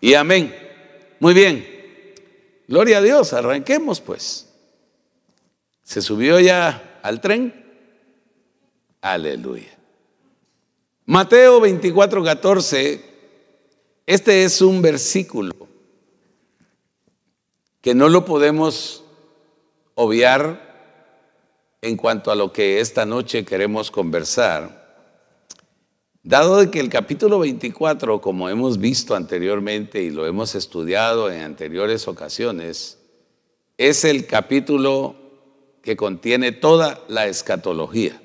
Y amén. Muy bien. Gloria a Dios, arranquemos pues. ¿Se subió ya al tren? Aleluya. Mateo 24, 14. Este es un versículo que no lo podemos obviar en cuanto a lo que esta noche queremos conversar, dado de que el capítulo 24, como hemos visto anteriormente y lo hemos estudiado en anteriores ocasiones, es el capítulo que contiene toda la escatología.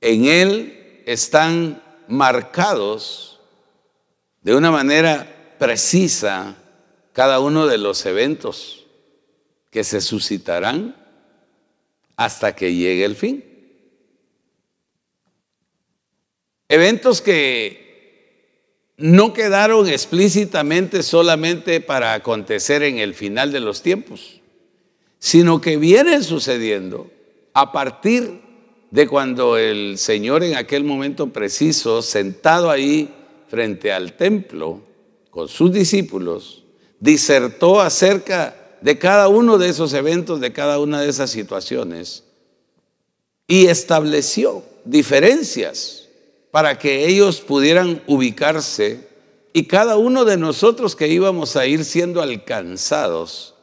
En él están marcados de una manera precisa cada uno de los eventos que se suscitarán hasta que llegue el fin. Eventos que no quedaron explícitamente solamente para acontecer en el final de los tiempos, sino que vienen sucediendo a partir de cuando el Señor en aquel momento preciso, sentado ahí frente al templo con sus discípulos, disertó acerca de cada uno de esos eventos, de cada una de esas situaciones, y estableció diferencias para que ellos pudieran ubicarse y cada uno de nosotros que íbamos a ir siendo alcanzados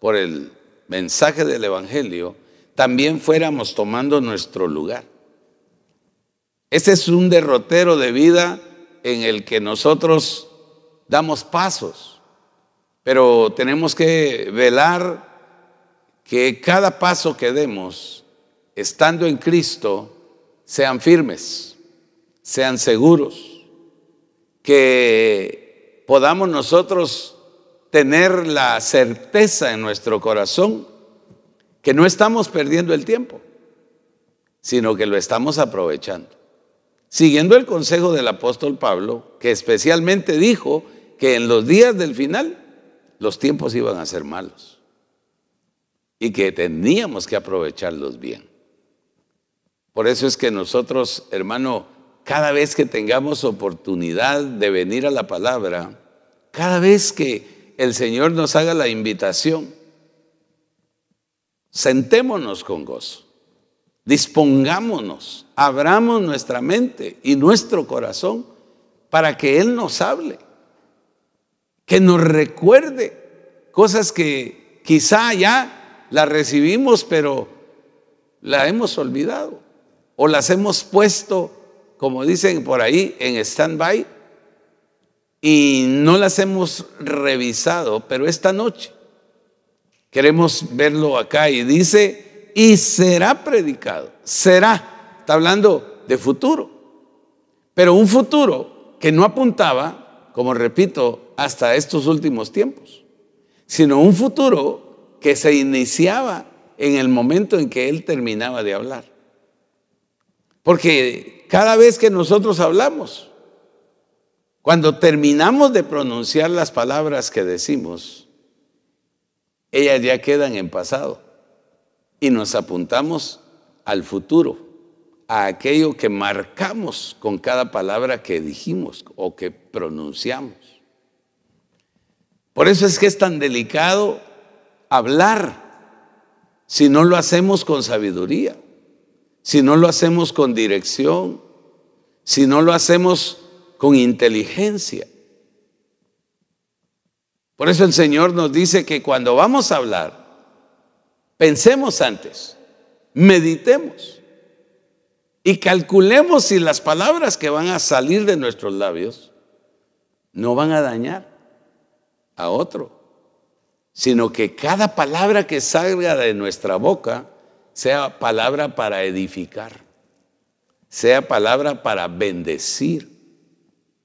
por el mensaje del Evangelio, también fuéramos tomando nuestro lugar. Este es un derrotero de vida en el que nosotros damos pasos pero tenemos que velar que cada paso que demos, estando en Cristo, sean firmes, sean seguros, que podamos nosotros tener la certeza en nuestro corazón que no estamos perdiendo el tiempo, sino que lo estamos aprovechando. Siguiendo el consejo del apóstol Pablo, que especialmente dijo que en los días del final los tiempos iban a ser malos y que teníamos que aprovecharlos bien. Por eso es que nosotros, hermano, cada vez que tengamos oportunidad de venir a la palabra, cada vez que el Señor nos haga la invitación, sentémonos con gozo, dispongámonos, abramos nuestra mente y nuestro corazón para que Él nos hable que nos recuerde cosas que quizá ya las recibimos, pero la hemos olvidado o las hemos puesto, como dicen por ahí, en stand-by y no las hemos revisado, pero esta noche queremos verlo acá y dice, y será predicado, será, está hablando de futuro, pero un futuro que no apuntaba, como repito, hasta estos últimos tiempos, sino un futuro que se iniciaba en el momento en que él terminaba de hablar. Porque cada vez que nosotros hablamos, cuando terminamos de pronunciar las palabras que decimos, ellas ya quedan en pasado y nos apuntamos al futuro, a aquello que marcamos con cada palabra que dijimos o que pronunciamos. Por eso es que es tan delicado hablar si no lo hacemos con sabiduría, si no lo hacemos con dirección, si no lo hacemos con inteligencia. Por eso el Señor nos dice que cuando vamos a hablar, pensemos antes, meditemos y calculemos si las palabras que van a salir de nuestros labios no van a dañar a otro, sino que cada palabra que salga de nuestra boca sea palabra para edificar, sea palabra para bendecir.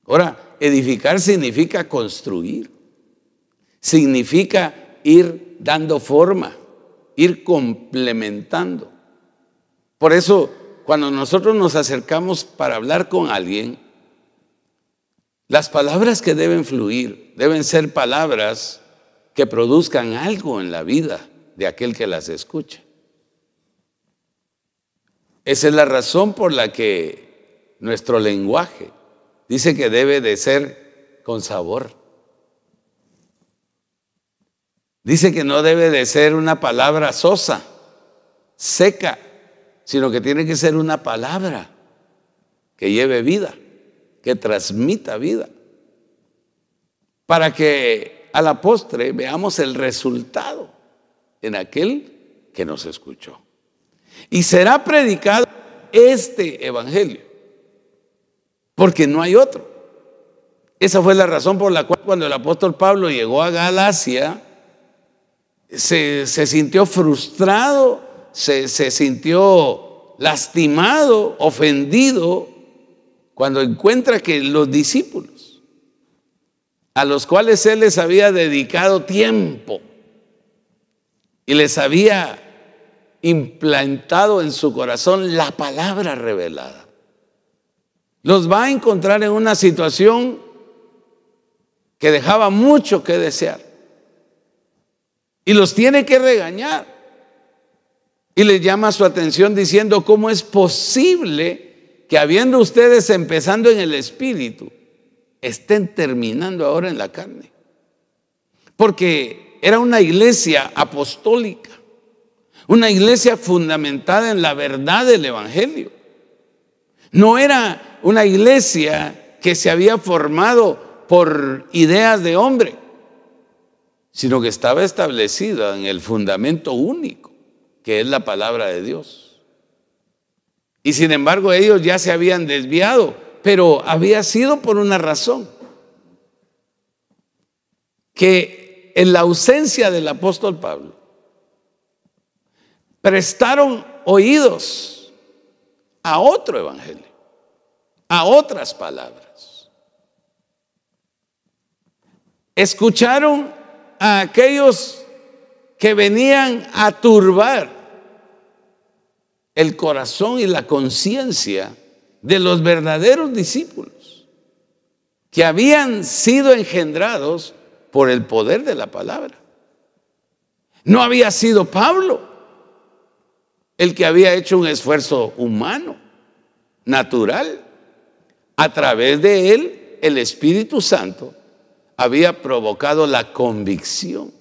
Ahora, edificar significa construir, significa ir dando forma, ir complementando. Por eso, cuando nosotros nos acercamos para hablar con alguien, las palabras que deben fluir deben ser palabras que produzcan algo en la vida de aquel que las escucha. Esa es la razón por la que nuestro lenguaje dice que debe de ser con sabor. Dice que no debe de ser una palabra sosa, seca, sino que tiene que ser una palabra que lleve vida, que transmita vida, para que a la postre veamos el resultado en aquel que nos escuchó. Y será predicado este evangelio, porque no hay otro. Esa fue la razón por la cual cuando el apóstol Pablo llegó a Galacia, se, sintió frustrado, se, se sintió lastimado, ofendido, cuando encuentra que los discípulos, a los cuales él les había dedicado tiempo y les había implantado en su corazón la palabra revelada, los va a encontrar en una situación que dejaba mucho que desear. Y los tiene que regañar. Y les llama su atención diciendo, ¿cómo es posible que habiendo ustedes empezando en el espíritu, estén terminando ahora en la carne? Porque era una iglesia apostólica, una iglesia fundamentada en la verdad del Evangelio. No era una iglesia que se había formado por ideas de hombre, sino que estaba establecida en el fundamento único, que es la palabra de Dios. Y sin embargo ellos ya se habían desviado, pero había sido por una razón, que en la ausencia del apóstol Pablo, prestaron oídos a otro evangelio, a otras palabras. escucharon a aquellos que venían a turbar el corazón y la conciencia de los verdaderos discípulos que habían sido engendrados por el poder de la palabra. No había sido Pablo el que había hecho un esfuerzo humano, natural. A través de él, el Espíritu Santo había provocado la convicción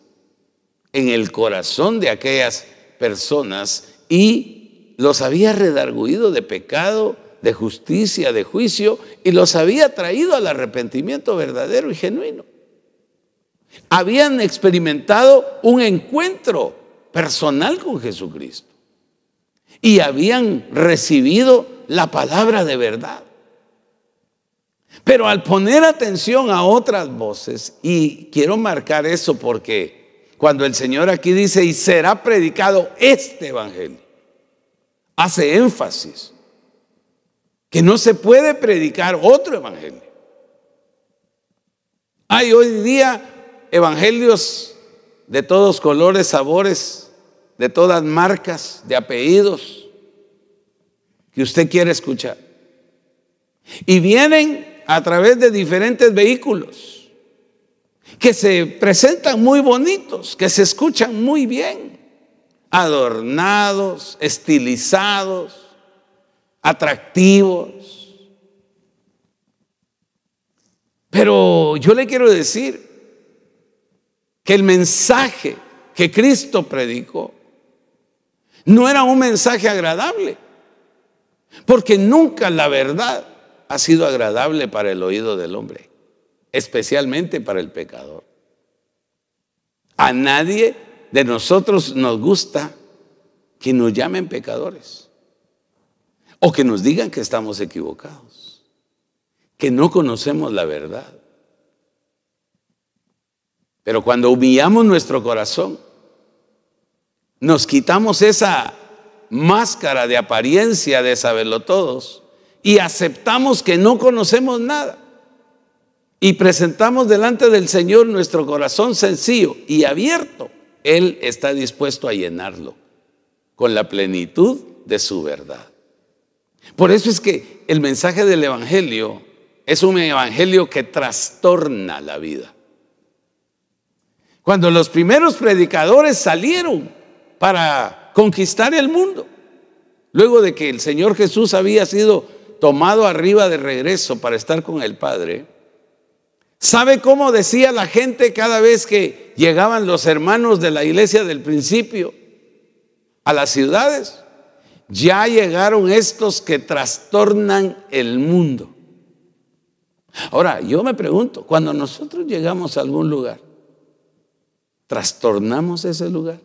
en el corazón de aquellas personas y los había redarguido de pecado, de justicia, de juicio y los había traído al arrepentimiento verdadero y genuino. Habían experimentado un encuentro personal con Jesucristo y habían recibido la palabra de verdad. Pero al poner atención a otras voces, y quiero marcar eso porque cuando el Señor aquí dice, y será predicado este Evangelio, hace énfasis que no se puede predicar otro Evangelio. Hay hoy día evangelios de todos colores, sabores, de todas marcas, de apellidos, que usted quiere escuchar. Y vienen a través de diferentes vehículos que se presentan muy bonitos, que se escuchan muy bien, adornados, estilizados, atractivos. Pero yo le quiero decir que el mensaje que Cristo predicó no era un mensaje agradable, porque nunca la verdad ha sido agradable para el oído del hombre, especialmente para el pecador. A nadie de nosotros nos gusta que nos llamen pecadores o que nos digan que estamos equivocados, que no conocemos la verdad. Pero cuando humillamos nuestro corazón, nos quitamos esa máscara de apariencia de saberlo todos y aceptamos que no conocemos nada y presentamos delante del Señor nuestro corazón sencillo y abierto, Él está dispuesto a llenarlo con la plenitud de su verdad. Por eso es que el mensaje del Evangelio es un Evangelio que trastorna la vida. Cuando los primeros predicadores salieron para conquistar el mundo, luego de que el Señor Jesús había sido tomado arriba de regreso para estar con el Padre, ¿Sabe cómo decía la gente cada vez que llegaban los hermanos de la iglesia del principio a las ciudades? Ya llegaron estos que trastornan el mundo. Ahora, yo me pregunto, cuando nosotros llegamos a algún lugar, ¿trastornamos ese lugar?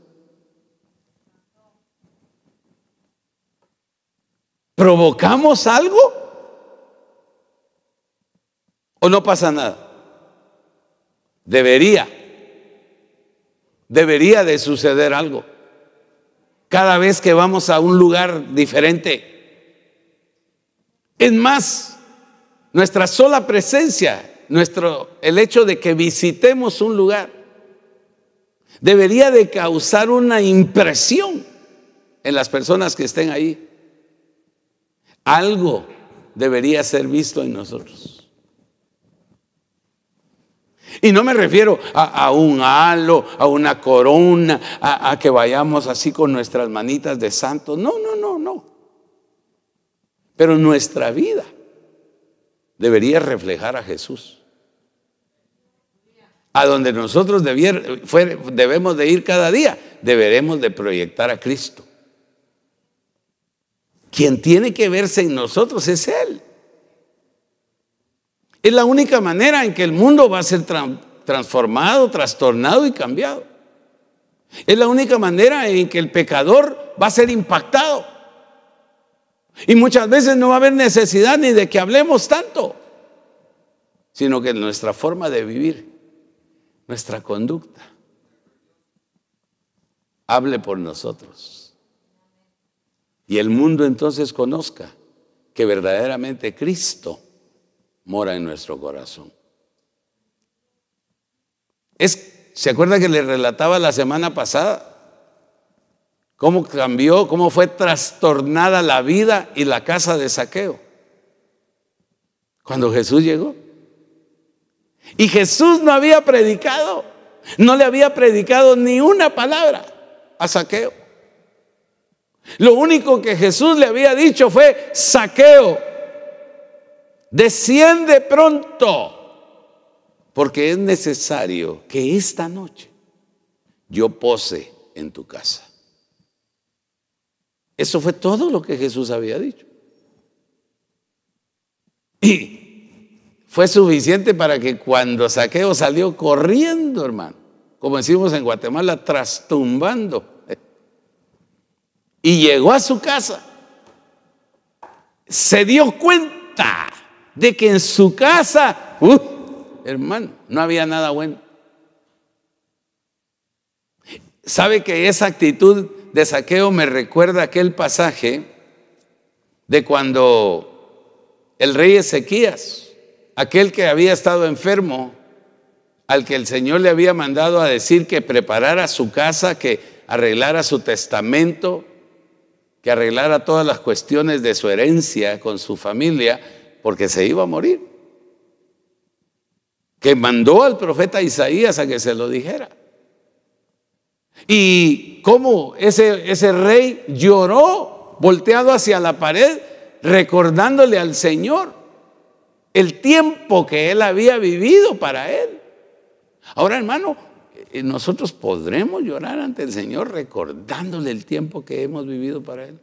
¿Provocamos algo? ¿O no pasa nada? Debería, debería de suceder algo. Cada vez que vamos a un lugar diferente. Es más, nuestra sola presencia, nuestro, el hecho de que visitemos un lugar, debería de causar una impresión en las personas que estén ahí. Algo debería ser visto en nosotros. Y no me refiero a, un halo, a una corona, a, que vayamos así con nuestras manitas de santo. No, no, no, no. Pero nuestra vida debería reflejar a Jesús. A donde nosotros debemos de ir cada día, deberemos de proyectar a Cristo. Quien tiene que verse en nosotros es Él. Es la única manera en que el mundo va a ser transformado, trastornado y cambiado. Es la única manera en que el pecador va a ser impactado. Y muchas veces no va a haber necesidad ni de que hablemos tanto, sino que nuestra forma de vivir, nuestra conducta, hable por nosotros. Y el mundo entonces conozca que verdaderamente Cristo mora en nuestro corazón. Es, ¿Se acuerda que le relataba la semana pasada? Cómo cambió, cómo fue trastornada la vida y la casa de saqueo. Cuando Jesús llegó. Y Jesús no había predicado, no le había predicado ni una palabra a saqueo. Lo único que Jesús le había dicho fue, saqueo, desciende pronto, porque es necesario que esta noche yo pose en tu casa. Eso fue todo lo que Jesús había dicho. Y fue suficiente para que cuando Saqueo salió corriendo, hermano, como decimos en Guatemala, trastumbando, y llegó a su casa, se dio cuenta de que en su casa, uh, hermano, no había nada bueno. ¿Sabe que esa actitud de saqueo me recuerda aquel pasaje de cuando el rey Ezequías, aquel que había estado enfermo, al que el Señor le había mandado a decir que preparara su casa, que arreglara su testamento, que arreglara todas las cuestiones de su herencia con su familia, porque se iba a morir. Que mandó al profeta Isaías a que se lo dijera. Y cómo ese, ese rey lloró volteado hacia la pared, recordándole al Señor el tiempo que él había vivido para él. Ahora, hermano, nosotros podremos llorar ante el Señor recordándole el tiempo que hemos vivido para Él.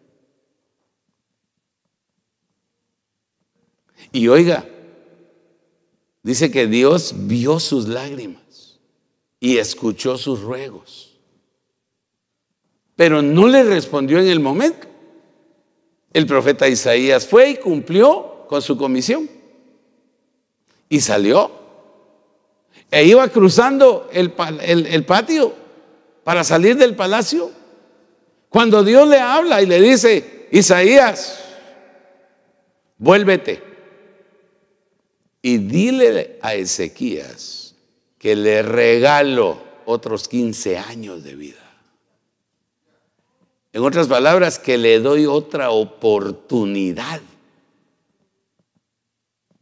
Y oiga, dice que Dios vio sus lágrimas y escuchó sus ruegos. Pero no le respondió en el momento. El profeta Isaías fue y cumplió con su comisión. Y salió. E iba cruzando el, el patio para salir del palacio. Cuando Dios le habla y le dice, Isaías, vuélvete y dile a Ezequías que le regalo otros 15 años de vida. En otras palabras, que le doy otra oportunidad.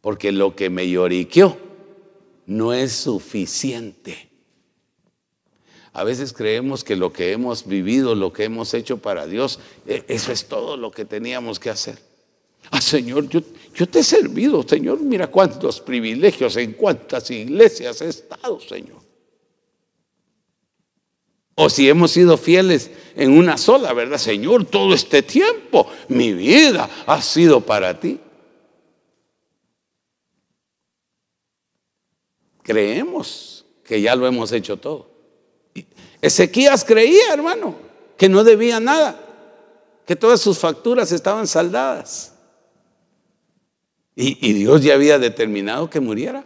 Porque lo que me lloriqueó no es suficiente. A veces creemos que lo que hemos vivido, lo que hemos hecho para Dios, e, eso es todo lo que teníamos que hacer. Ah, Señor, yo, yo te he servido, Señor. Mira cuántos privilegios, en cuántas iglesias he estado, Señor. O si hemos sido fieles en una sola, ¿verdad? Señor, todo este tiempo mi vida ha sido para ti. Creemos que ya lo hemos hecho todo. Ezequías creía, hermano, que no debía nada, que todas sus facturas estaban saldadas. Y, Dios ya había determinado que muriera.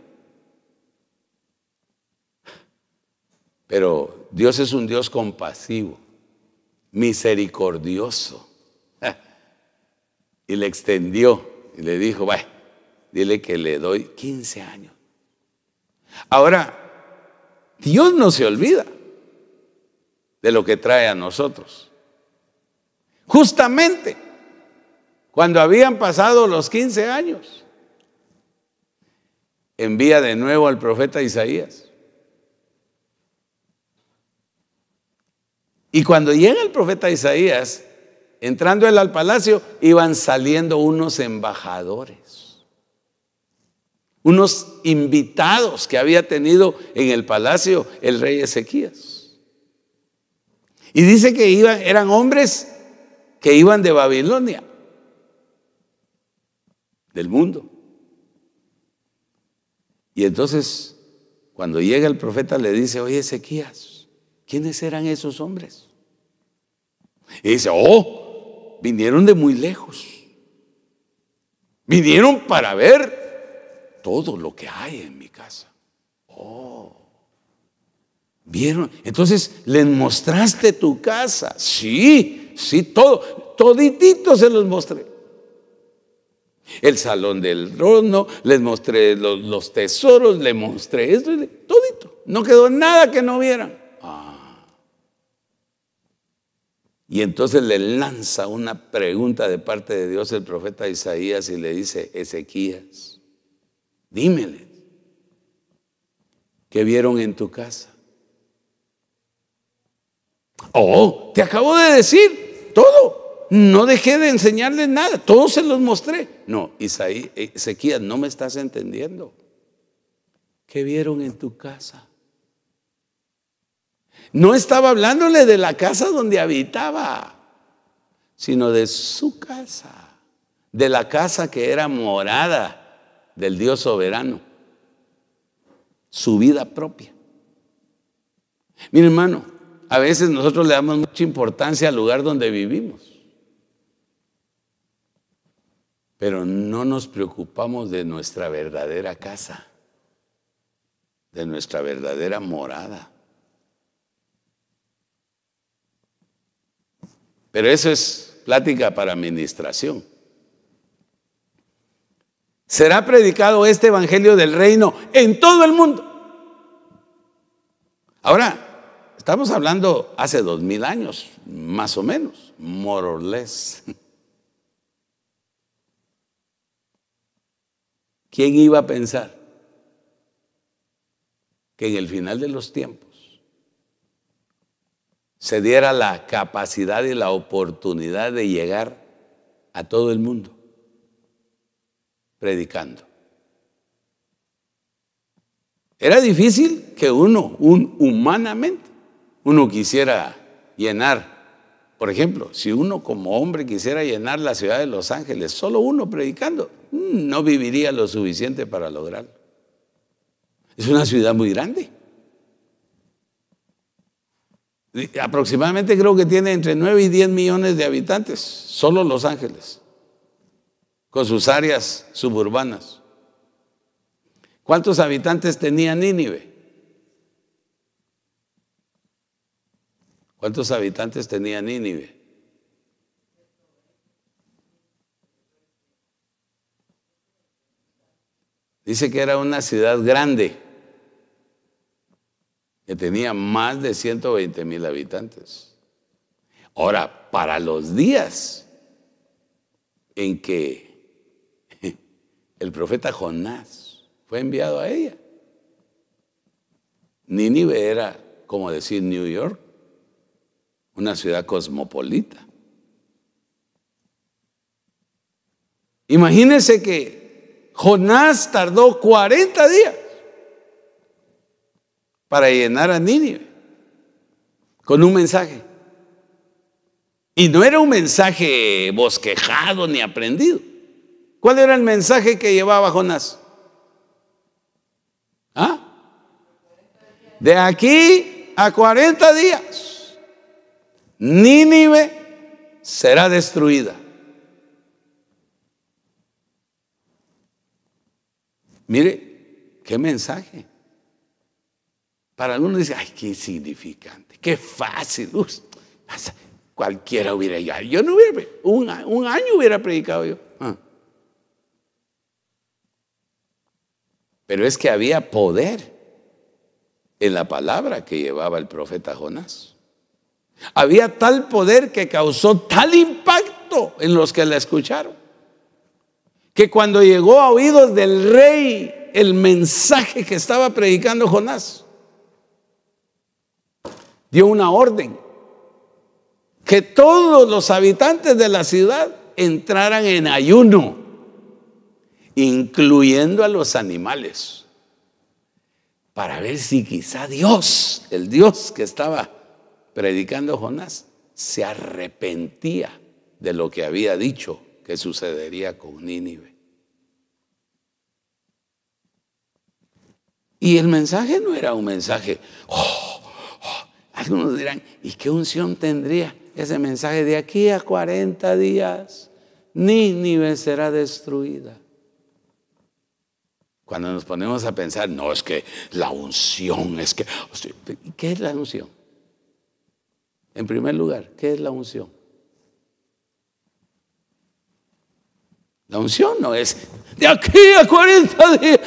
Pero Dios es un Dios compasivo, misericordioso. Y le extendió y le dijo, vaya, dile que le doy 15 años. Ahora, Dios no se olvida de lo que trae a nosotros. Justamente cuando habían pasado los 15 años, envía de nuevo al profeta Isaías. Y cuando llega el profeta Isaías, entrando él al palacio, iban saliendo unos embajadores, unos invitados que había tenido en el palacio el rey Ezequías. Y dice que iban, eran hombres que iban de Babilonia, del mundo. Y entonces, cuando llega el profeta, le dice, oye Ezequías, ¿quiénes eran esos hombres? Y dice, oh, vinieron de muy lejos. Vinieron para ver todo lo que hay en mi casa. Oh, vieron. Entonces, ¿les mostraste tu casa? Sí, sí, todo. Toditito se los mostré el salón del trono, les mostré los, tesoros, les mostré esto, todito. No quedó nada que no vieran. Ah. Y entonces le lanza una pregunta de parte de Dios el profeta Isaías y le dice, Ezequías, dímele, ¿qué vieron en tu casa? Oh, te acabo de decir todo. No dejé de enseñarles nada, todos se los mostré. No, Isaí, Ezequías, no me estás entendiendo. ¿Qué vieron en tu casa? No estaba hablándole de la casa donde habitaba, sino de su casa, de la casa que era morada del Dios soberano, su vida propia. Mi hermano, a veces nosotros le damos mucha importancia al lugar donde vivimos. pero no nos preocupamos de nuestra verdadera casa, de nuestra verdadera morada. Pero eso es plática para administración. Será predicado este Evangelio del Reino en todo el mundo. Ahora, estamos hablando hace dos mil años, más o menos, more or less. ¿Quién iba a pensar que en el final de los tiempos se diera la capacidad y la oportunidad de llegar a todo el mundo predicando? Era difícil que uno, un, humanamente, uno quisiera llenar por ejemplo, si uno como hombre quisiera llenar la ciudad de Los Ángeles, solo uno predicando, mm, no viviría lo suficiente para lograrlo. Es una ciudad muy grande. Aproximadamente creo que tiene entre 9 y 10 millones de habitantes, solo Los Ángeles, con sus áreas suburbanas. ¿Cuántos habitantes tenía Nínive? ¿Cuántos habitantes tenía Nínive? Dice que era una ciudad grande, que tenía más de 120 mil habitantes. Ahora, para los días en que el profeta Jonás fue enviado a ella, Nínive era como decir New York una ciudad cosmopolita. Imagínense que Jonás tardó 40 días para llenar a Nínive con un mensaje. Y no era un mensaje bosquejado ni aprendido. ¿Cuál era el mensaje que llevaba Jonás? ¿Ah? De aquí a 40 días, Nínive será destruida. Mire, qué mensaje. Para algunos dice, ay, qué significante, qué fácil. cualquiera hubiera llegado. Yo no hubiera, un, un año hubiera predicado yo. Ah. Pero es que había poder en la palabra que llevaba el profeta Jonás. Había tal poder que causó tal impacto en los que la escucharon, que cuando llegó a oídos del rey el mensaje que estaba predicando Jonás, dio una orden que todos los habitantes de la ciudad entraran en ayuno, incluyendo a los animales, para ver si quizá Dios, el Dios que estaba predicando Jonás, se arrepentía de lo que había dicho que sucedería con Nínive. Y el mensaje no era un mensaje, oh, algunos dirán, ¿y qué unción tendría ese mensaje de aquí a 40 días? Nínive será destruida. Cuando nos ponemos a pensar, no, es que la unción, es que... ¿Qué es la unción? En primer lugar, ¿qué es la unción? La unción no es de aquí a 40 días.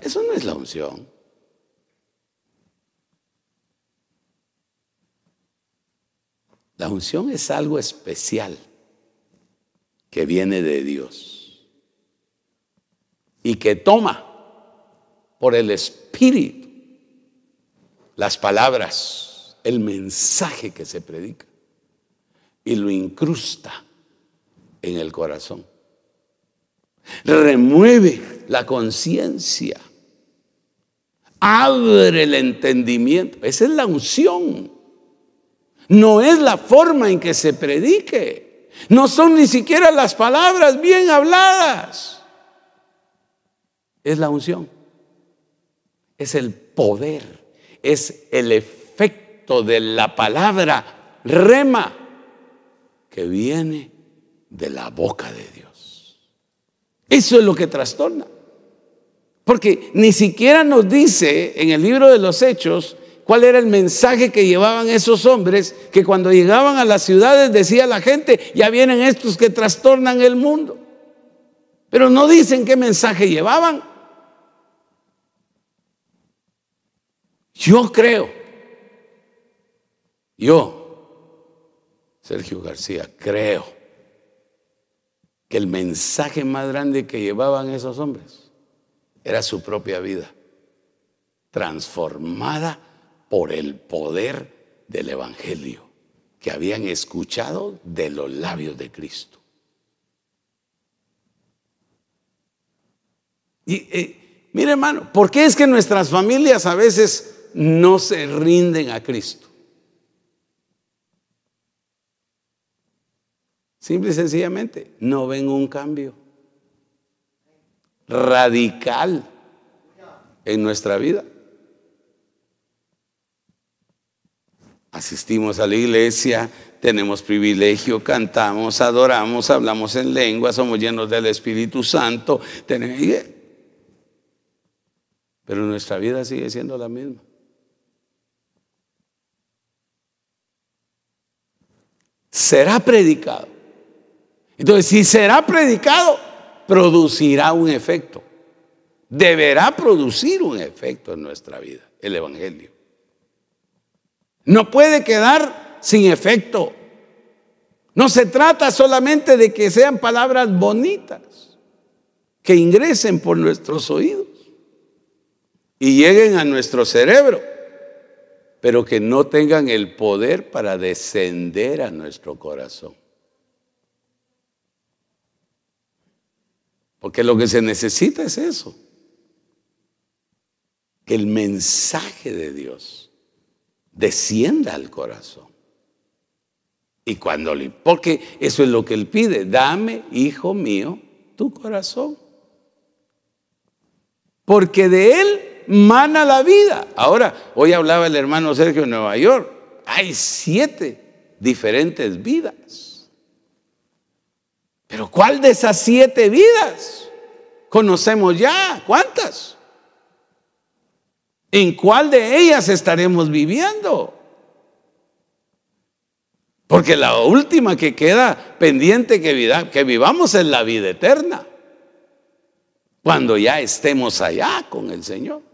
Eso no es la unción. La unción es algo especial que viene de Dios y que toma por el Espíritu las palabras, el mensaje que se predica y lo incrusta en el corazón. Remueve la conciencia, abre el entendimiento. Esa es la unción. No es la forma en que se predique. No son ni siquiera las palabras bien habladas. Es la unción. Es el poder. Es el efecto de la palabra rema que viene de la boca de Dios. Eso es lo que trastorna. Porque ni siquiera nos dice en el libro de los Hechos cuál era el mensaje que llevaban esos hombres que cuando llegaban a las ciudades decía la gente, ya vienen estos que trastornan el mundo. Pero no dicen qué mensaje llevaban. Yo creo, yo, Sergio García, creo que el mensaje más grande que llevaban esos hombres era su propia vida, transformada por el poder del Evangelio que habían escuchado de los labios de Cristo. Y eh, mire hermano, ¿por qué es que nuestras familias a veces no se rinden a Cristo? Simple y sencillamente, no ven un cambio radical en nuestra vida. Asistimos a la iglesia, tenemos privilegio, cantamos, adoramos, hablamos en lengua, somos llenos del Espíritu Santo. Pero nuestra vida sigue siendo la misma. Será predicado. Entonces, si será predicado, producirá un efecto. Deberá producir un efecto en nuestra vida, el Evangelio. No puede quedar sin efecto. No se trata solamente de que sean palabras bonitas, que ingresen por nuestros oídos y lleguen a nuestro cerebro, pero que no tengan el poder para descender a nuestro corazón. Porque lo que se necesita es eso. Que el mensaje de Dios descienda al corazón. Y cuando le, porque eso es lo que él pide, dame, hijo mío, tu corazón. Porque de él mana la vida. Ahora, hoy hablaba el hermano Sergio en Nueva York, hay siete diferentes vidas. Pero ¿cuál de esas siete vidas conocemos ya? ¿Cuántas? ¿En cuál de ellas estaremos viviendo? Porque la última que queda pendiente que, que vivamos es la vida eterna. Cuando ya estemos allá con el Señor.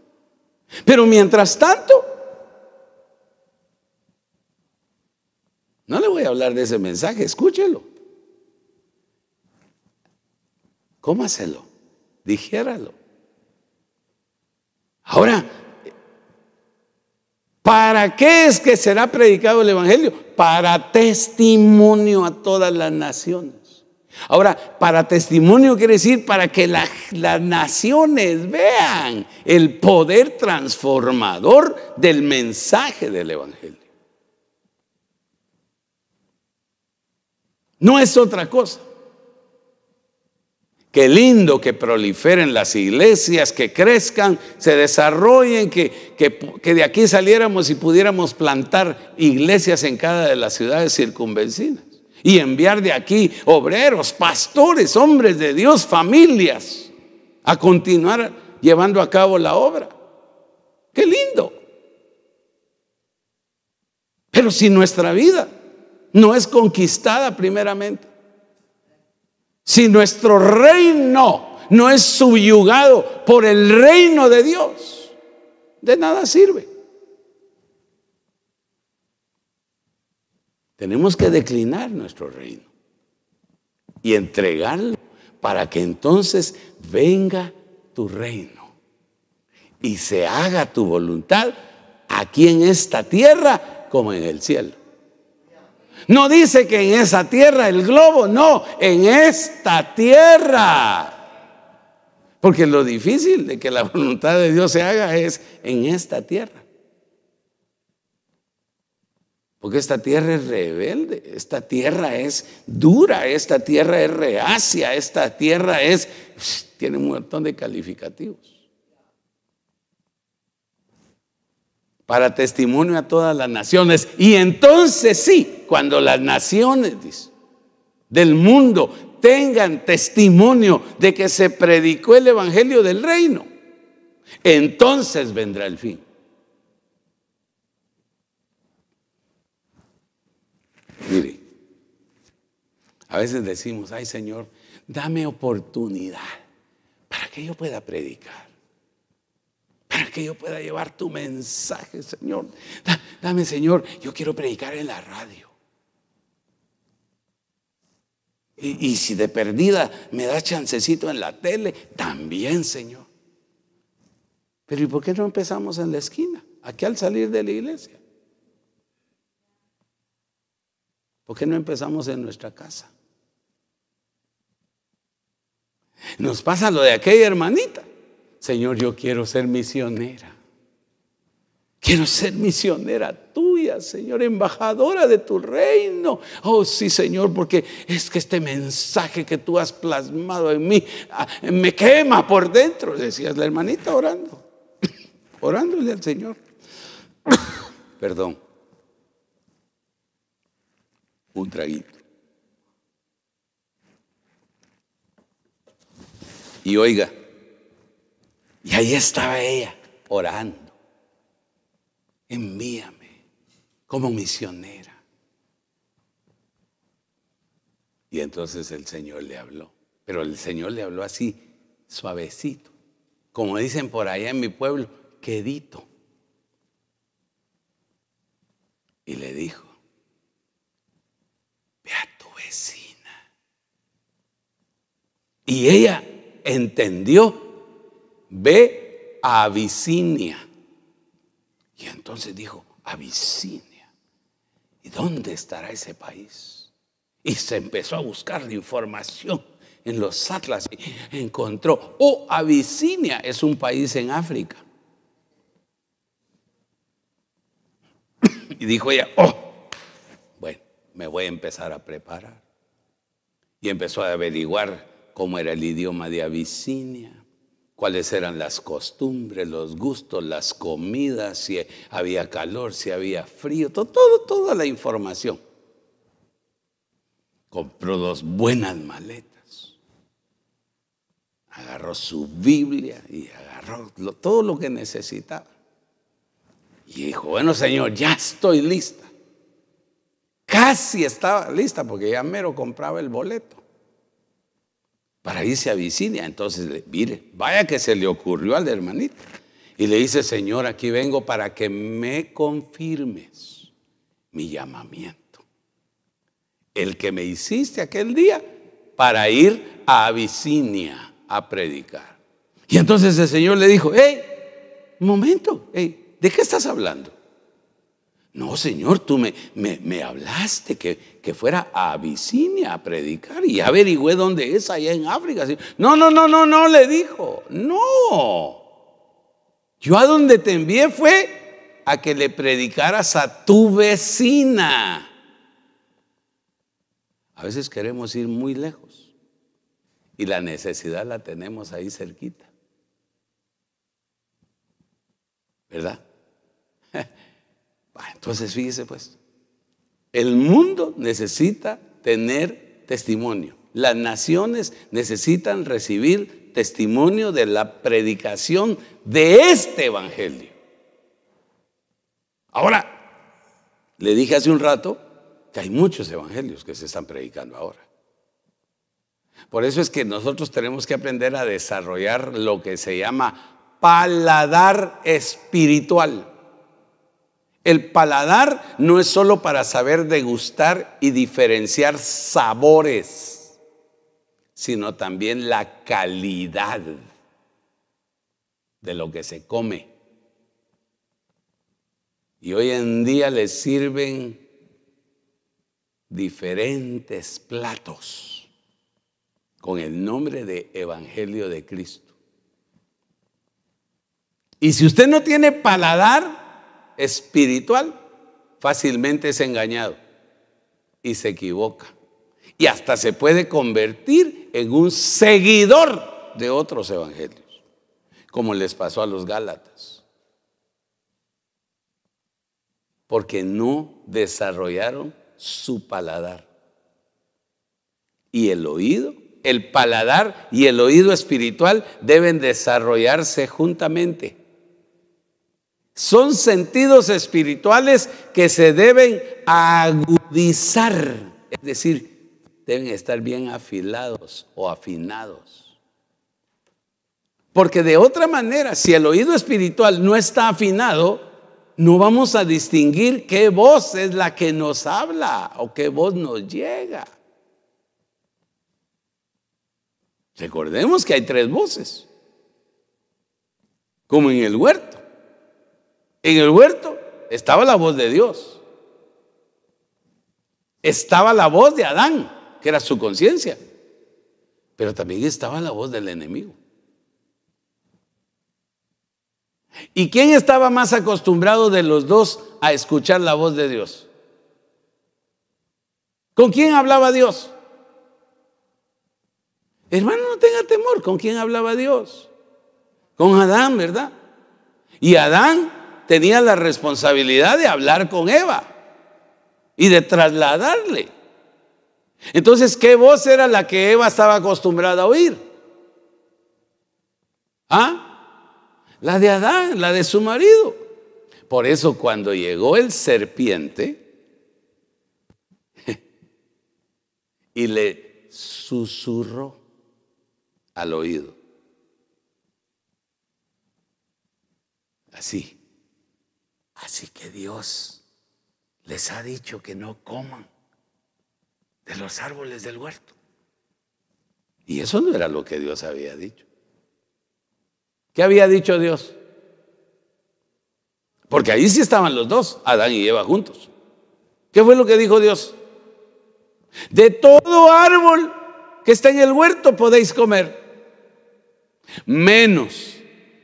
Pero mientras tanto, no le voy a hablar de ese mensaje, escúchelo. Cómaselo, dijéralo. Ahora, ¿Para qué es que será predicado el Evangelio? Para testimonio a todas las naciones. Ahora, para testimonio quiere decir para que las naciones vean el poder transformador del mensaje del Evangelio. No es otra cosa. Qué lindo que proliferen las iglesias, que crezcan, se desarrollen, que, que, de aquí saliéramos y pudiéramos plantar iglesias en cada de las ciudades circunvencinas. Y enviar de aquí obreros, pastores, hombres de Dios, familias, a continuar llevando a cabo la obra. Qué lindo. Pero si nuestra vida no es conquistada primeramente, si nuestro reino no es subyugado por el reino de Dios, de nada sirve. Tenemos que declinar nuestro reino y entregarlo para que entonces venga tu reino y se haga tu voluntad aquí en esta tierra como en el cielo. No dice que en esa tierra, el globo, no, en esta tierra. Porque lo difícil de que la voluntad de Dios se haga es en esta tierra. Porque esta tierra es rebelde, esta tierra es dura, esta tierra es reacia, esta tierra es, tiene un montón de calificativos. para testimonio a todas las naciones. Y entonces sí, cuando las naciones del mundo tengan testimonio de que se predicó el Evangelio del reino, entonces vendrá el fin. Mire, a veces decimos, ay Señor, dame oportunidad para que yo pueda predicar para que yo pueda llevar tu mensaje, Señor. Dame, Señor, yo quiero predicar en la radio. Y, si de perdida me da chancecito en la tele, también, Señor. Pero ¿y por qué no empezamos en la esquina? Aquí al salir de la iglesia. ¿Por qué no empezamos en nuestra casa? Nos pasa lo de aquella hermanita. Señor, yo quiero ser misionera. Quiero ser misionera tuya, Señor, embajadora de tu reino. Oh, sí, Señor, porque es que este mensaje que tú has plasmado en mí ah, me quema por dentro, decías la hermanita orando, orándole al Señor. Perdón. Un traguito. Y oiga, y ahí estaba ella orando. Envíame como misionera. Y entonces el Señor le habló. Pero el Señor le habló así, suavecito. Como dicen por allá en mi pueblo, quedito. Y le dijo, Y ella entendió ve a Abisinia. Y entonces dijo, Abisinia. ¿Y dónde estará ese país? Y se empezó a buscar la información. en los atlas encontró, oh, Abisinia es un país en África. Y dijo ella, oh, me voy a empezar a preparar. Y empezó a averiguar cómo era el idioma de Abisinia, cuáles eran las costumbres, los gustos, las comidas, si había calor, si había frío, todo, toda la información. Compró dos buenas maletas. Agarró su Biblia y agarró todo lo que necesitaba. Y dijo, bueno Señor, ya estoy lista. Casi estaba lista porque ya mero compraba el boleto para irse a Vicinia. Entonces, mire, vaya que se le ocurrió al hermanito. Y le dice, Señor, aquí vengo para que me confirmes mi llamamiento. El que me hiciste aquel día para ir a Abisinia a predicar. Y entonces el Señor le dijo, hey, momento, ¿de qué estás hablando? No, Señor, tú me, me, hablaste que, que, fuera a Abisinia a predicar y averigüé dónde es allá en África. No, no, no, no, no, le dijo. No. Yo a donde te envié fue a que le predicaras a tu vecina. A veces queremos ir muy lejos y la necesidad la tenemos ahí cerquita. ¿Verdad? Entonces fíjese pues, el mundo necesita tener testimonio. Las naciones necesitan recibir testimonio de la predicación de este evangelio. Ahora, le dije hace un rato que hay muchos evangelios que se están predicando ahora. Por eso es que nosotros tenemos que aprender a desarrollar lo que se llama paladar espiritual. El paladar no es solo para saber degustar y diferenciar sabores, sino también la calidad de lo que se come. Y hoy en día les sirven diferentes platos con el nombre de Evangelio de Cristo. Y si usted no tiene paladar, espiritual, fácilmente es engañado y se equivoca. Y hasta se puede convertir en un seguidor de otros evangelios, como les pasó a los Gálatas. Porque no desarrollaron su paladar. Y el oído, el paladar y el oído espiritual deben desarrollarse juntamente. Son sentidos espirituales que se deben agudizar, es decir, deben estar bien afilados o afinados. Porque de otra manera, si el oído espiritual no está afinado, no vamos a distinguir qué voz es la que nos habla o qué voz nos llega. Recordemos que hay tres voces, como en el huerto. En el huerto estaba la voz de Dios. Estaba la voz de Adán, que era su conciencia. Pero también estaba la voz del enemigo. ¿Y quién estaba más acostumbrado de los dos a escuchar la voz de Dios? ¿Con quién hablaba Dios? Hermano, no tenga temor. ¿Con quién hablaba Dios? Con Adán, ¿verdad? Y Adán tenía la responsabilidad de hablar con Eva y de trasladarle. Entonces, ¿qué voz era la que Eva estaba acostumbrada a oír? ¿Ah? La de Adán, la de su marido. Por eso cuando llegó el serpiente y le susurró al oído, así, Así que Dios les ha dicho que no coman de los árboles del huerto. Y eso no era lo que Dios había dicho. ¿Qué había dicho Dios? Porque ahí sí estaban los dos, Adán y Eva juntos. ¿Qué fue lo que dijo Dios? De todo árbol que está en el huerto podéis comer, menos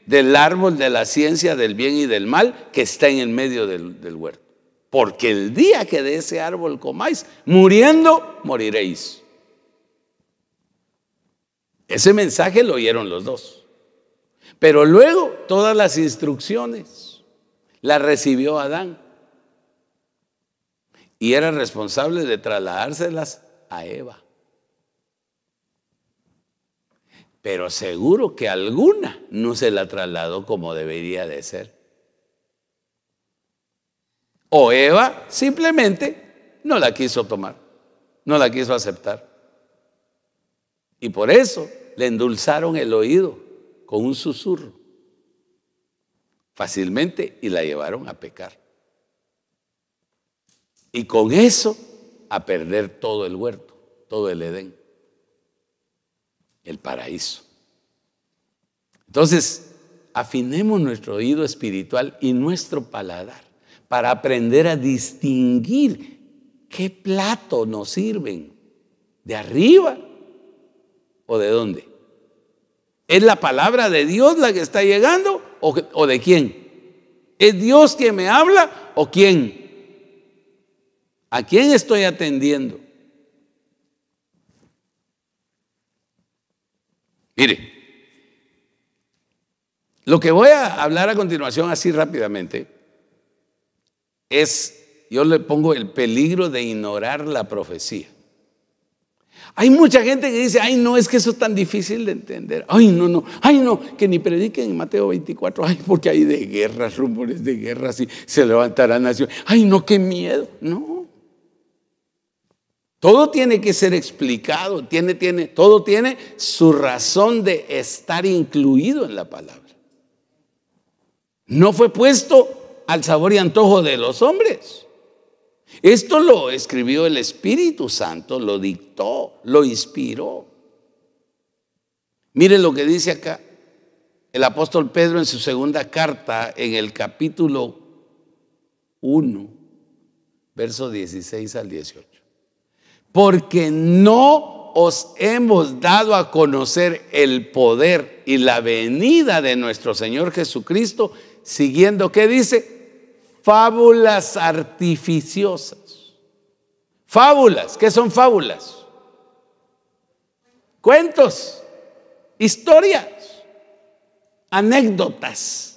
del árbol de la ciencia del bien y del mal que está en el medio del, del huerto. Porque el día que de ese árbol comáis, muriendo, moriréis. Ese mensaje lo oyeron los dos. Pero luego todas las instrucciones las recibió Adán. Y era responsable de trasladárselas a Eva. Pero seguro que alguna no se la trasladó como debería de ser. O Eva simplemente no la quiso tomar, no la quiso aceptar. Y por eso le endulzaron el oído con un susurro fácilmente y la llevaron a pecar. Y con eso a perder todo el huerto, todo el Edén, el paraíso. Entonces, afinemos nuestro oído espiritual y nuestro paladar para aprender a distinguir qué plato nos sirven, de arriba o de dónde. ¿Es la palabra de Dios la que está llegando o, de quién? ¿Es Dios quien me habla o quién? ¿A quién estoy atendiendo? Mire, lo que voy a hablar a continuación así rápidamente es, yo le pongo el peligro de ignorar la profecía. Hay mucha gente que dice, ay, no, es que eso es tan difícil de entender. Ay, no, no, ay, no, que ni prediquen en Mateo 24, ay, porque hay de guerras, rumores de guerras y se levantará nación. Ay, no, qué miedo. No. Todo tiene que ser explicado, tiene, tiene, todo tiene su razón de estar incluido en la palabra. No fue puesto al sabor y antojo de los hombres. Esto lo escribió el Espíritu Santo, lo dictó, lo inspiró. Miren lo que dice acá el apóstol Pedro en su segunda carta, en el capítulo 1, verso 16 al 18. Porque no os hemos dado a conocer el poder y la venida de nuestro Señor Jesucristo, siguiendo, ¿qué dice? fábulas artificiosas. Fábulas, ¿qué son fábulas? Cuentos, historias, anécdotas,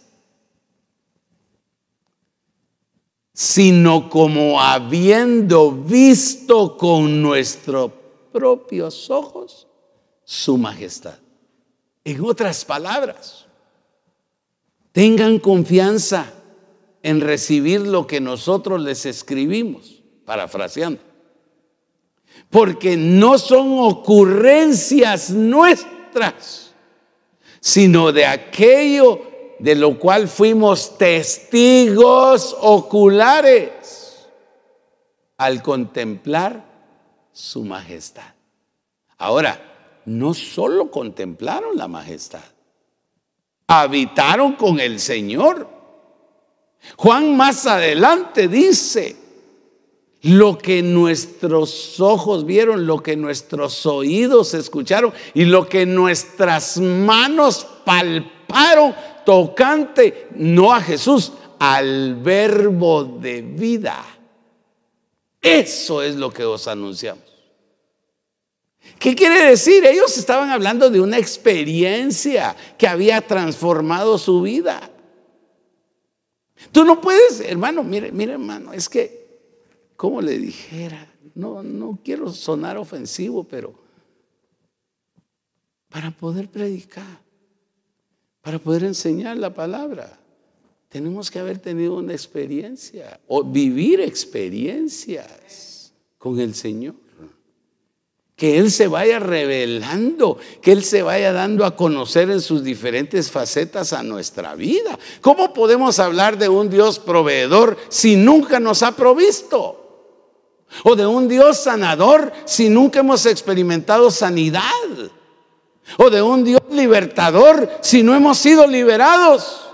sino como habiendo visto con nuestros propios ojos su majestad. En otras palabras, tengan confianza en recibir lo que nosotros les escribimos, parafraseando. Porque no son ocurrencias nuestras, sino de aquello de lo cual fuimos testigos oculares al contemplar su majestad. Ahora, no solo contemplaron la majestad, habitaron con el Señor Juan más adelante dice, lo que nuestros ojos vieron, lo que nuestros oídos escucharon y lo que nuestras manos palparon tocante, no a Jesús, al verbo de vida. Eso es lo que os anunciamos. ¿Qué quiere decir? Ellos estaban hablando de una experiencia que había transformado su vida. Tú no puedes, hermano, mire, mire, hermano, es que, ¿cómo le dijera? No, no quiero sonar ofensivo, pero para poder predicar, para poder enseñar la palabra, tenemos que haber tenido una experiencia o vivir experiencias con el Señor que Él se vaya revelando, que Él se vaya dando a conocer en sus diferentes facetas a nuestra vida. ¿Cómo podemos hablar de un Dios proveedor si nunca nos ha provisto? ¿O de un Dios sanador si nunca hemos experimentado sanidad? ¿O de un Dios libertador si no hemos sido liberados?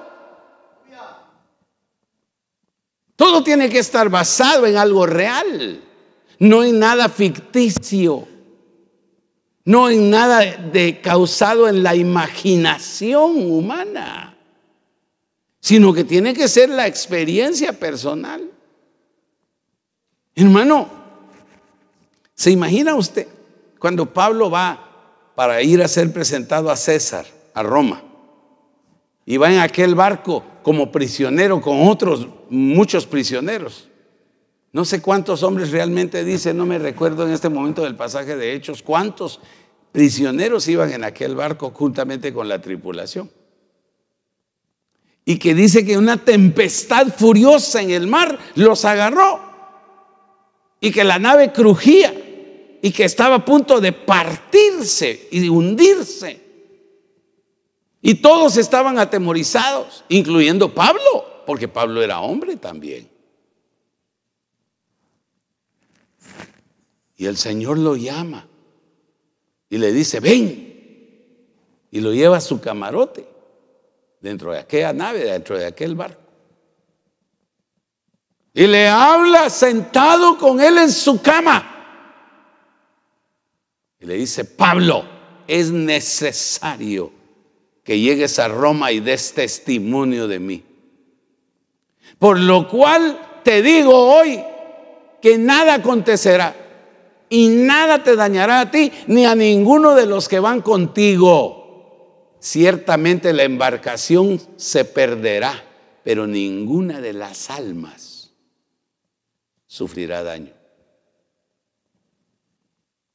Todo tiene que estar basado en algo real. No hay nada ficticio. no en nada de causado en la imaginación humana, sino que tiene que ser la experiencia personal. Hermano, ¿se imagina usted cuando Pablo va para ir a ser presentado a César, a Roma, y va en aquel barco como prisionero con otros muchos prisioneros? No sé cuántos hombres realmente dice, no me recuerdo en este momento del pasaje de Hechos, cuántos prisioneros iban en aquel barco juntamente con la tripulación. Y que dice que una tempestad furiosa en el mar los agarró y que la nave crujía y que estaba a punto de partirse y de hundirse. Y todos estaban atemorizados, incluyendo Pablo, porque Pablo era hombre también. Y el Señor lo llama y le dice, ven. Y lo lleva a su camarote, dentro de aquella nave, dentro de aquel barco. Y le habla sentado con él en su cama. Le dice, Pablo, es necesario que llegues a Roma y des testimonio de mí. Por lo cual te digo hoy que nada acontecerá y nada te dañará a ti ni a ninguno de los que van contigo. Ciertamente la embarcación se perderá, pero ninguna de las almas sufrirá daño.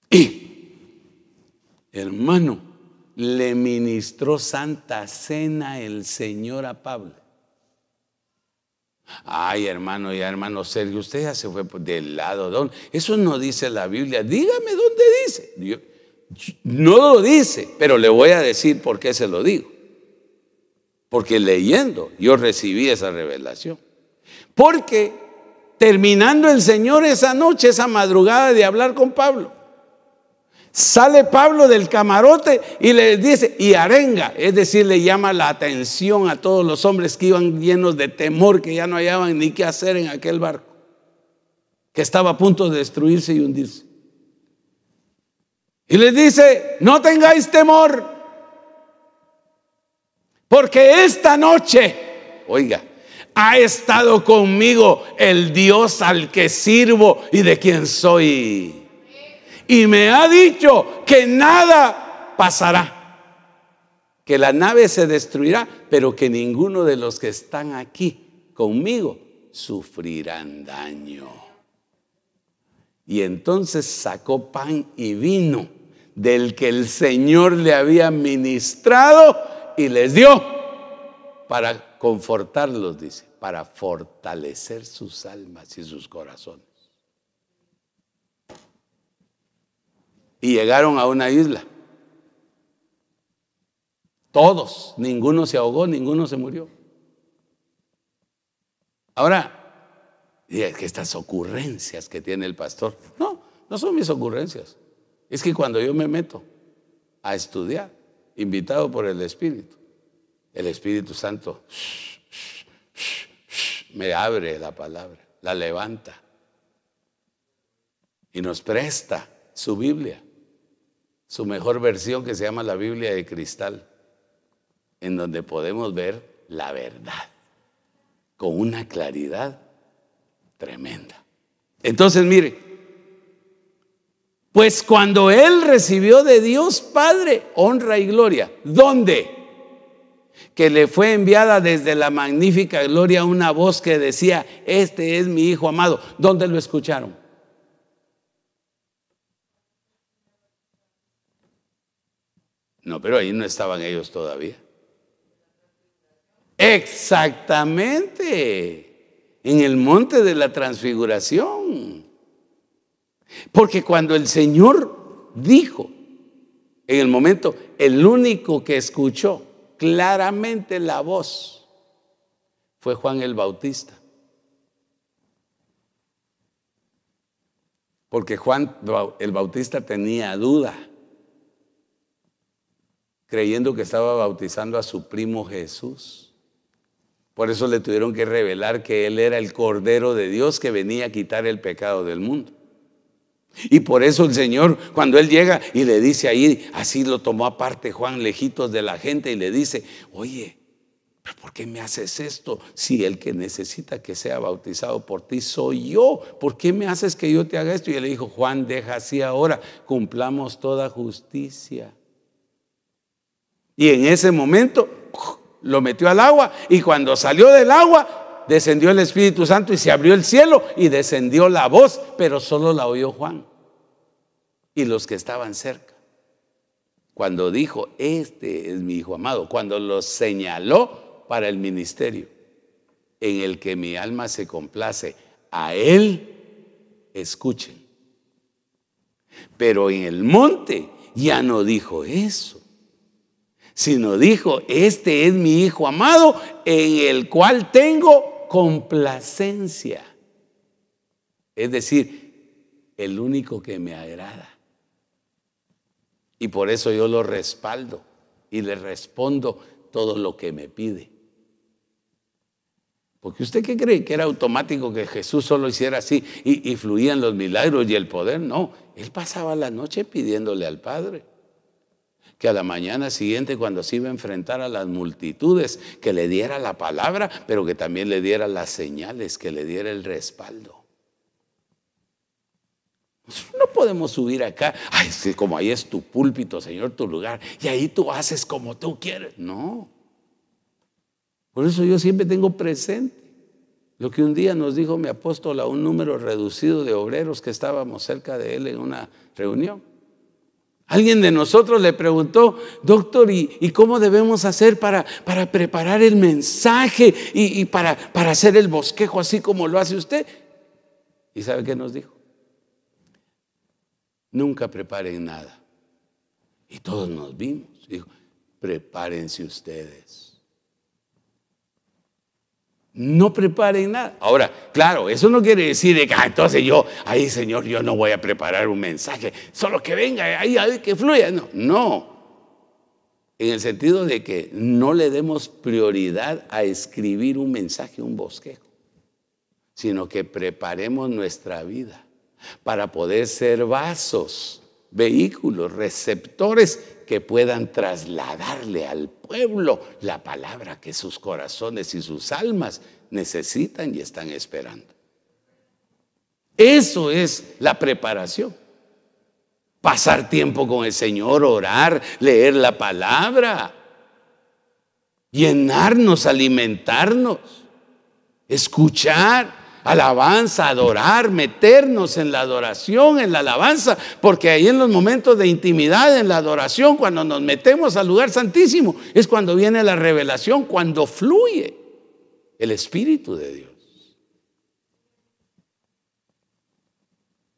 Y, hermano, le ministró santa cena el Señor a Pablo. Ay, hermano, ya hermano Sergio, usted ya se fue del lado. ¿dónde? Eso no dice la Biblia. Dígame dónde dice. no lo dice, pero le voy a decir por qué se lo digo. Porque leyendo yo recibí esa revelación. Porque terminando el Señor esa noche, esa madrugada de hablar con Pablo, Sale Pablo del camarote y le dice, y arenga, es decir, le llama la atención a todos los hombres que iban llenos de temor, que ya no hallaban ni qué hacer en aquel barco, que estaba a punto de destruirse y hundirse. Y les dice, no tengáis temor, porque esta noche, oiga, ha estado conmigo el Dios al que sirvo y de quien soy y me ha dicho que nada pasará, que la nave se destruirá, pero que ninguno de los que están aquí conmigo sufrirán daño. Y entonces sacó pan y vino del que el Señor le había ministrado y les dio para confortarlos, dice, para fortalecer sus almas y sus corazones. Y llegaron a una isla. Todos, ninguno se ahogó, ninguno se murió. Ahora, que estas ocurrencias que tiene el pastor, no, no son mis ocurrencias. Es que cuando yo me meto a estudiar, invitado por el Espíritu, el Espíritu Santo me abre la palabra, la levanta y nos presta su Biblia su mejor versión que se llama la Biblia de cristal, en donde podemos ver la verdad con una claridad tremenda. Entonces, mire, pues cuando él recibió de Dios Padre honra y gloria, ¿dónde? Que le fue enviada desde la magnífica gloria una voz que decía, este es mi Hijo amado. ¿Dónde lo escucharon? No, pero ahí no estaban ellos todavía. Exactamente, en el monte de la transfiguración. Porque cuando el Señor dijo, en el momento, el único que escuchó claramente la voz fue Juan el Bautista. Porque Juan el Bautista tenía duda creyendo que estaba bautizando a su primo Jesús. Por eso le tuvieron que revelar que Él era el Cordero de Dios que venía a quitar el pecado del mundo. Y por eso el Señor, cuando Él llega y le dice ahí, así lo tomó aparte Juan, lejitos de la gente, y le dice, oye, ¿pero por qué me haces esto? Si el que necesita que sea bautizado por ti soy yo, ¿por qué me haces que yo te haga esto? Y él le dijo, Juan, deja así ahora, cumplamos toda justicia. Y en ese momento lo metió al agua y cuando salió del agua descendió el Espíritu Santo y se abrió el cielo y descendió la voz, pero solo la oyó Juan y los que estaban cerca. Cuando dijo, este es mi Hijo amado, cuando lo señaló para el ministerio, en el que mi alma se complace, a Él escuchen. Pero en el monte ya no dijo eso sino dijo, este es mi Hijo amado en el cual tengo complacencia. Es decir, el único que me agrada. Y por eso yo lo respaldo y le respondo todo lo que me pide. Porque usted qué cree que era automático que Jesús solo hiciera así y, y fluían los milagros y el poder. No, él pasaba la noche pidiéndole al Padre que a la mañana siguiente cuando se iba a enfrentar a las multitudes, que le diera la palabra, pero que también le diera las señales, que le diera el respaldo. no podemos subir acá, ay, como ahí es tu púlpito, Señor, tu lugar, y ahí tú haces como tú quieres. No. Por eso yo siempre tengo presente lo que un día nos dijo mi apóstol a un número reducido de obreros que estábamos cerca de él en una reunión. Alguien de nosotros le preguntó, doctor, ¿y, cómo debemos hacer para, para preparar el mensaje y, para, para hacer el bosquejo así como lo hace usted? ¿Y sabe qué nos dijo? Nunca preparen nada. Y todos nos vimos. Dijo, prepárense ustedes no preparen nada. Ahora, claro, eso no quiere decir que ah, entonces yo, ahí Señor, yo no voy a preparar un mensaje, solo que venga, ahí, ahí que fluya. No, no. En el sentido de que no le demos prioridad a escribir un mensaje, un bosquejo, sino que preparemos nuestra vida para poder ser vasos, vehículos, receptores que puedan trasladarle al pueblo la palabra que sus corazones y sus almas necesitan y están esperando. Eso es la preparación. Pasar tiempo con el Señor, orar, leer la palabra, llenarnos, alimentarnos, escuchar, alabanza, adorar, meternos en la adoración, en la alabanza, porque ahí en los momentos de intimidad, en la adoración, cuando nos metemos al lugar santísimo, es cuando viene la revelación, cuando fluye el Espíritu de Dios.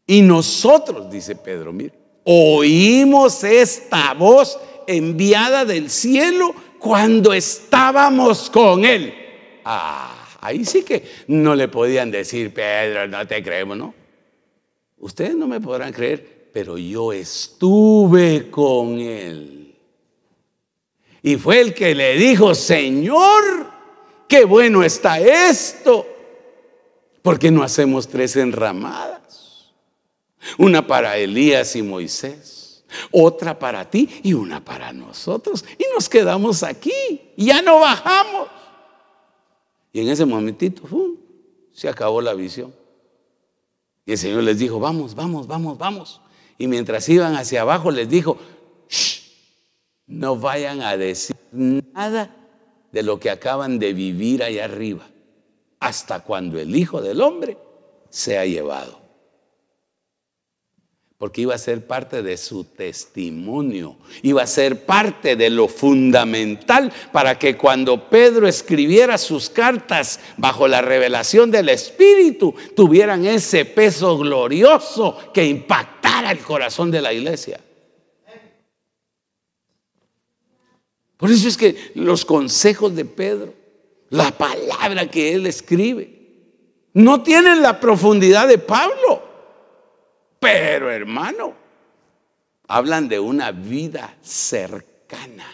Y nosotros, dice Pedro, mire, oímos esta voz enviada del cielo cuando estábamos con Él. Ah Ahí sí que no le podían decir, Pedro, no te creemos, ¿no? Ustedes no me podrán creer, pero yo estuve con él. Y fue el que le dijo, Señor, qué bueno está esto. porque no hacemos tres enramadas? Una para Elías y Moisés, otra para ti y una para nosotros. Y nos quedamos aquí, ya no bajamos. Y en ese momentito, se acabó la visión. Y el Señor les dijo, vamos, vamos, vamos, vamos. Y mientras iban hacia abajo les dijo, no vayan a decir nada de lo que acaban de vivir allá arriba, hasta cuando el Hijo del Hombre sea llevado porque iba a ser parte de su testimonio, iba a ser parte de lo fundamental para que cuando Pedro escribiera sus cartas bajo la revelación del Espíritu, tuvieran ese peso glorioso que impactara el corazón de la iglesia. Por eso es que los consejos de Pedro, la palabra que él escribe, no tienen la profundidad de Pablo. Pero hermano, hablan de una vida cercana,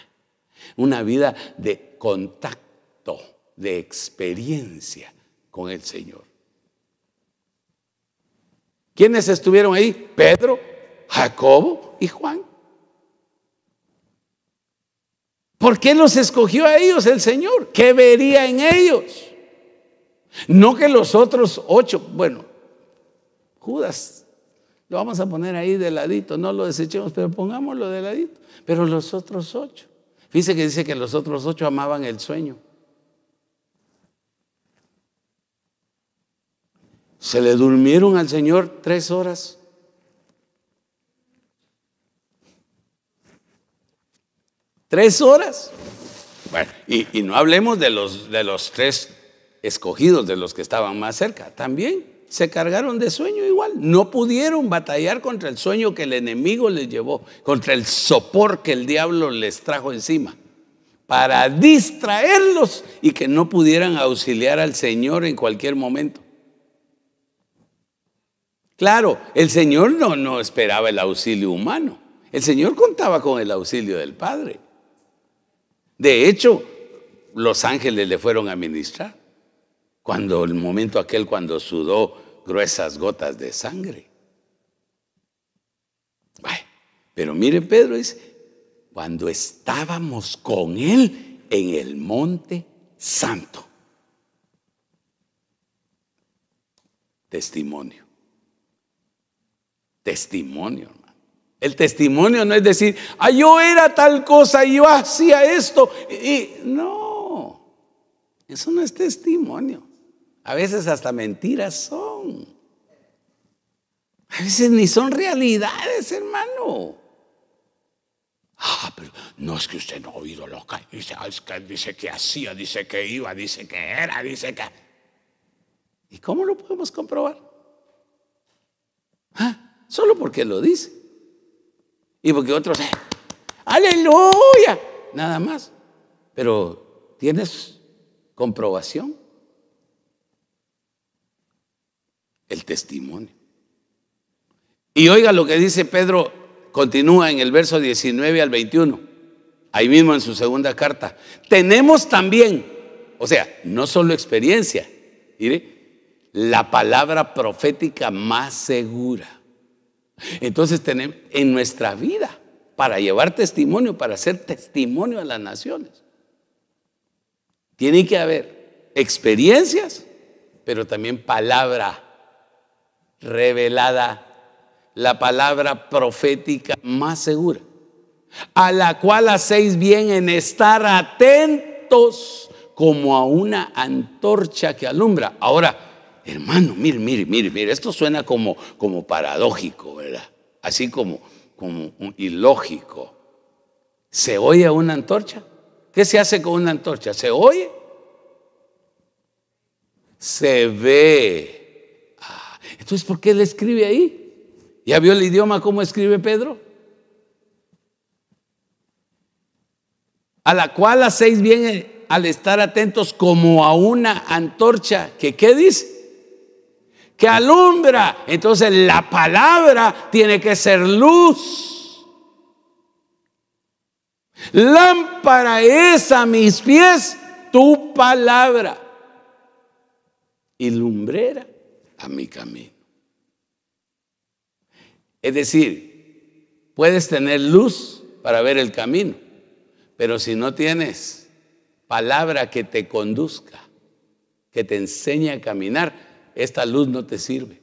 una vida de contacto, de experiencia con el Señor. ¿Quiénes estuvieron ahí? Pedro, Jacobo y Juan. ¿Por qué los escogió a ellos el Señor? ¿Qué vería en ellos? No que los otros ocho, bueno, Judas, lo vamos a poner ahí de ladito, no lo desechemos, pero pongámoslo de ladito. Pero los otros ocho, fíjese que dice que los otros ocho amaban el sueño. Se le durmieron al Señor tres horas. Tres horas. Bueno, y, no hablemos de los, de los tres escogidos, de los que estaban más cerca. También se cargaron de sueño igual. No pudieron batallar contra el sueño que el enemigo les llevó, contra el sopor que el diablo les trajo encima, para distraerlos y que no pudieran auxiliar al Señor en cualquier momento. Claro, el Señor no, no esperaba el auxilio humano. El Señor contaba con el auxilio del Padre. De hecho, los ángeles le fueron a ministrar cuando el momento aquel cuando sudó gruesas gotas de sangre. pero mire Pedro dice, cuando estábamos con él en el monte santo. Testimonio. Testimonio, hermano. El testimonio no es decir, ah, yo era tal cosa yo hacía esto. Y, no, eso no es testimonio. A veces hasta mentiras son. A veces ni son realidades, hermano. Ah, pero no es que usted no ha oído loca. Dice, ah, que dice que hacía, dice que iba, dice que era, dice que. ¿Y cómo lo podemos comprobar? ¿Ah? Solo porque lo dice. Y porque otros, eh, aleluya, nada más. Pero ¿tienes comprobación? El testimonio. Y oiga lo que dice Pedro, continúa en el verso 19 al 21, ahí mismo en su segunda carta. Tenemos también, o sea, no solo experiencia, la palabra profética más segura entonces tenemos en nuestra vida para llevar testimonio, para hacer testimonio a las naciones. Tiene que haber experiencias, pero también palabra revelada, la palabra profética más segura, a la cual hacéis bien en estar atentos como a una antorcha que alumbra. Ahora, Hermano, mire, mire, mire, mire, esto suena como, como paradójico, ¿verdad? Así como, como ilógico. ¿Se oye una antorcha? ¿Qué se hace con una antorcha? ¿Se oye? Se ve. Entonces, ¿por qué le escribe ahí? ¿Ya vio el idioma cómo escribe Pedro? A la cual hacéis bien al estar atentos como a una antorcha que, ¿qué dice? que alumbra. Entonces la palabra tiene que ser luz. Lámpara es a mis pies tu palabra y lumbrera a mi camino. Es decir, puedes tener luz para ver el camino, pero si no tienes palabra que te conduzca, que te enseñe a caminar, esta luz no te sirve.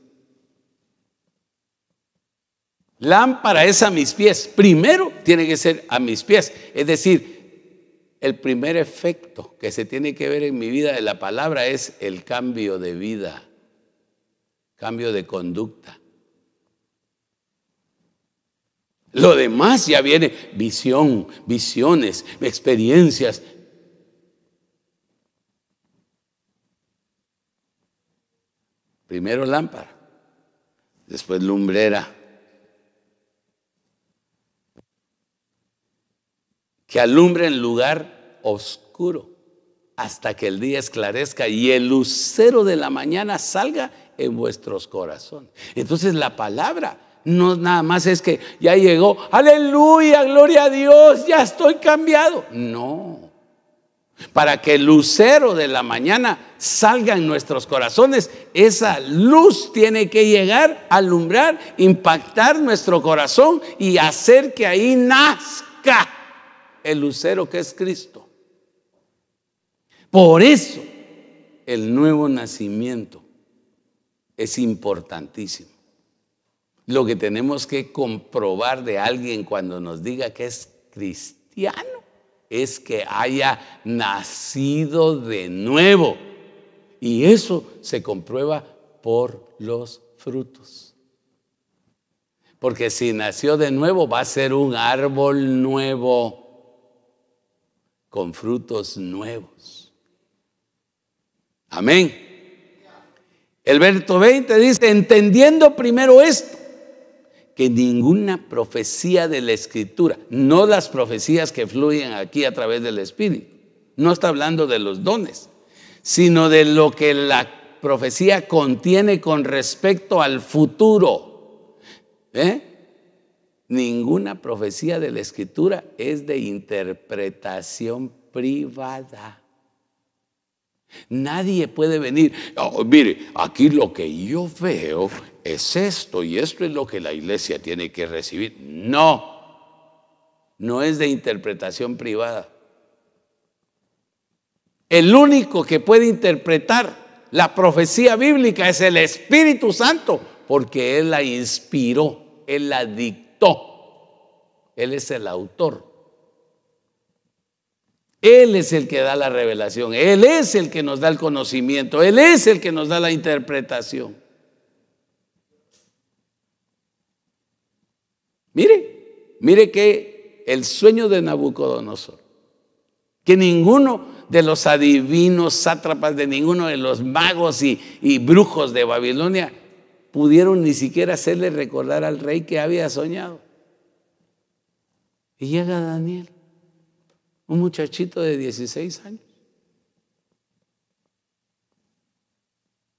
Lámpara es a mis pies. Primero tiene que ser a mis pies. Es decir, el primer efecto que se tiene que ver en mi vida de la palabra es el cambio de vida, cambio de conducta. Lo demás ya viene visión, visiones, experiencias, Primero lámpara, después lumbrera. Que alumbre en lugar oscuro hasta que el día esclarezca y el lucero de la mañana salga en vuestros corazones. Entonces la palabra no nada más es que ya llegó, aleluya, gloria a Dios, ya estoy cambiado. No. Para que el lucero de la mañana salga en nuestros corazones, esa luz tiene que llegar, alumbrar, impactar nuestro corazón y hacer que ahí nazca el lucero que es Cristo. Por eso el nuevo nacimiento es importantísimo. Lo que tenemos que comprobar de alguien cuando nos diga que es cristiano es que haya nacido de nuevo. Y eso se comprueba por los frutos. Porque si nació de nuevo va a ser un árbol nuevo con frutos nuevos. Amén. El verso 20 dice, entendiendo primero esto, que ninguna profecía de la escritura, no las profecías que fluyen aquí a través del Espíritu, no está hablando de los dones, sino de lo que la profecía contiene con respecto al futuro. ¿Eh? Ninguna profecía de la escritura es de interpretación privada. Nadie puede venir, oh, mire, aquí lo que yo veo es esto y esto es lo que la iglesia tiene que recibir. No, no es de interpretación privada. El único que puede interpretar la profecía bíblica es el Espíritu Santo, porque Él la inspiró, Él la dictó, Él es el autor. Él es el que da la revelación, Él es el que nos da el conocimiento, Él es el que nos da la interpretación. Mire, mire que el sueño de Nabucodonosor, que ninguno de los adivinos, sátrapas, de ninguno de los magos y, brujos de Babilonia pudieron ni siquiera hacerle recordar al rey que había soñado. Y llega Daniel, un muchachito de 16 años,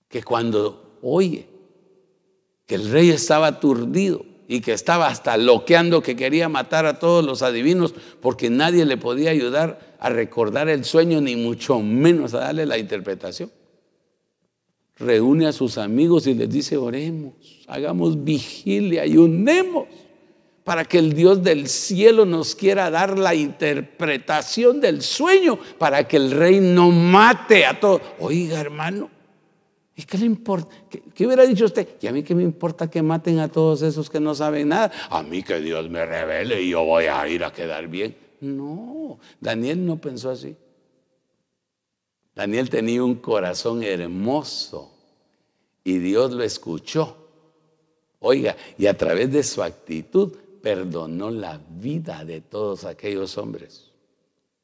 que cuando oye que el rey estaba aturdido, y que estaba hasta loqueando que quería matar a todos los adivinos porque nadie le podía ayudar a recordar el sueño ni mucho menos a darle la interpretación. Reúne a sus amigos y les dice, oremos, hagamos vigilia, ayunemos para que el Dios del cielo nos quiera dar la interpretación del sueño, para que el rey no mate a todos. Oiga, hermano, ¿Y qué le importa? ¿Qué, hubiera dicho usted? ¿Y a mí qué me importa que maten a todos esos que no saben nada? A mí que Dios me revele y yo voy a ir a quedar bien. No, Daniel no pensó así. Daniel tenía un corazón hermoso y Dios lo escuchó. Oiga, y a través de su actitud perdonó la vida de todos aquellos hombres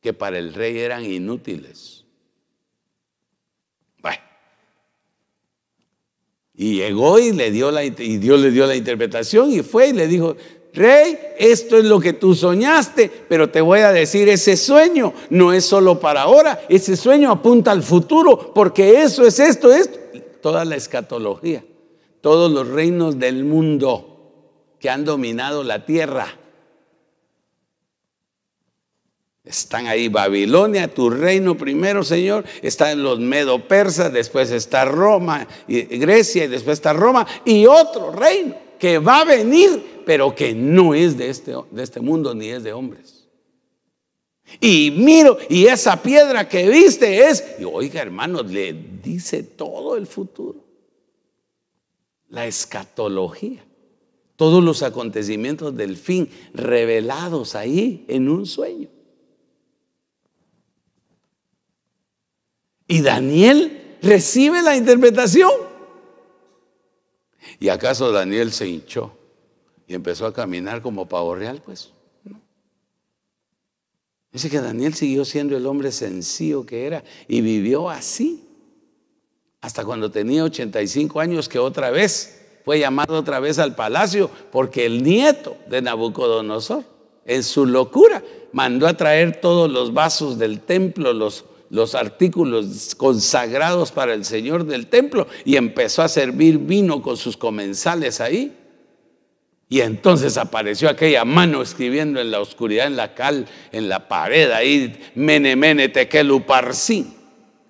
que para el rey eran inútiles. Y llegó y, le dio la, y Dios le dio la interpretación y fue y le dijo, Rey, esto es lo que tú soñaste, pero te voy a decir, ese sueño no es solo para ahora, ese sueño apunta al futuro, porque eso es esto, esto, toda la escatología, todos los reinos del mundo que han dominado la tierra Están ahí Babilonia, tu reino primero, Señor. Están los medo persas, después está Roma, y Grecia, y después está Roma, y otro reino que va a venir, pero que no es de este, de este mundo ni es de hombres. Y miro, y esa piedra que viste es, y oiga hermanos, le dice todo el futuro. La escatología. Todos los acontecimientos del fin revelados ahí en un sueño. Y Daniel recibe la interpretación. ¿Y acaso Daniel se hinchó y empezó a caminar como pavo real? Pues Dice que Daniel siguió siendo el hombre sencillo que era y vivió así. Hasta cuando tenía 85 años que otra vez fue llamado otra vez al palacio porque el nieto de Nabucodonosor, en su locura, mandó a traer todos los vasos del templo, los los artículos consagrados para el Señor del templo y empezó a servir vino con sus comensales ahí. Y entonces apareció aquella mano escribiendo en la oscuridad, en la cal, en la pared ahí, mene, mene, tequelu,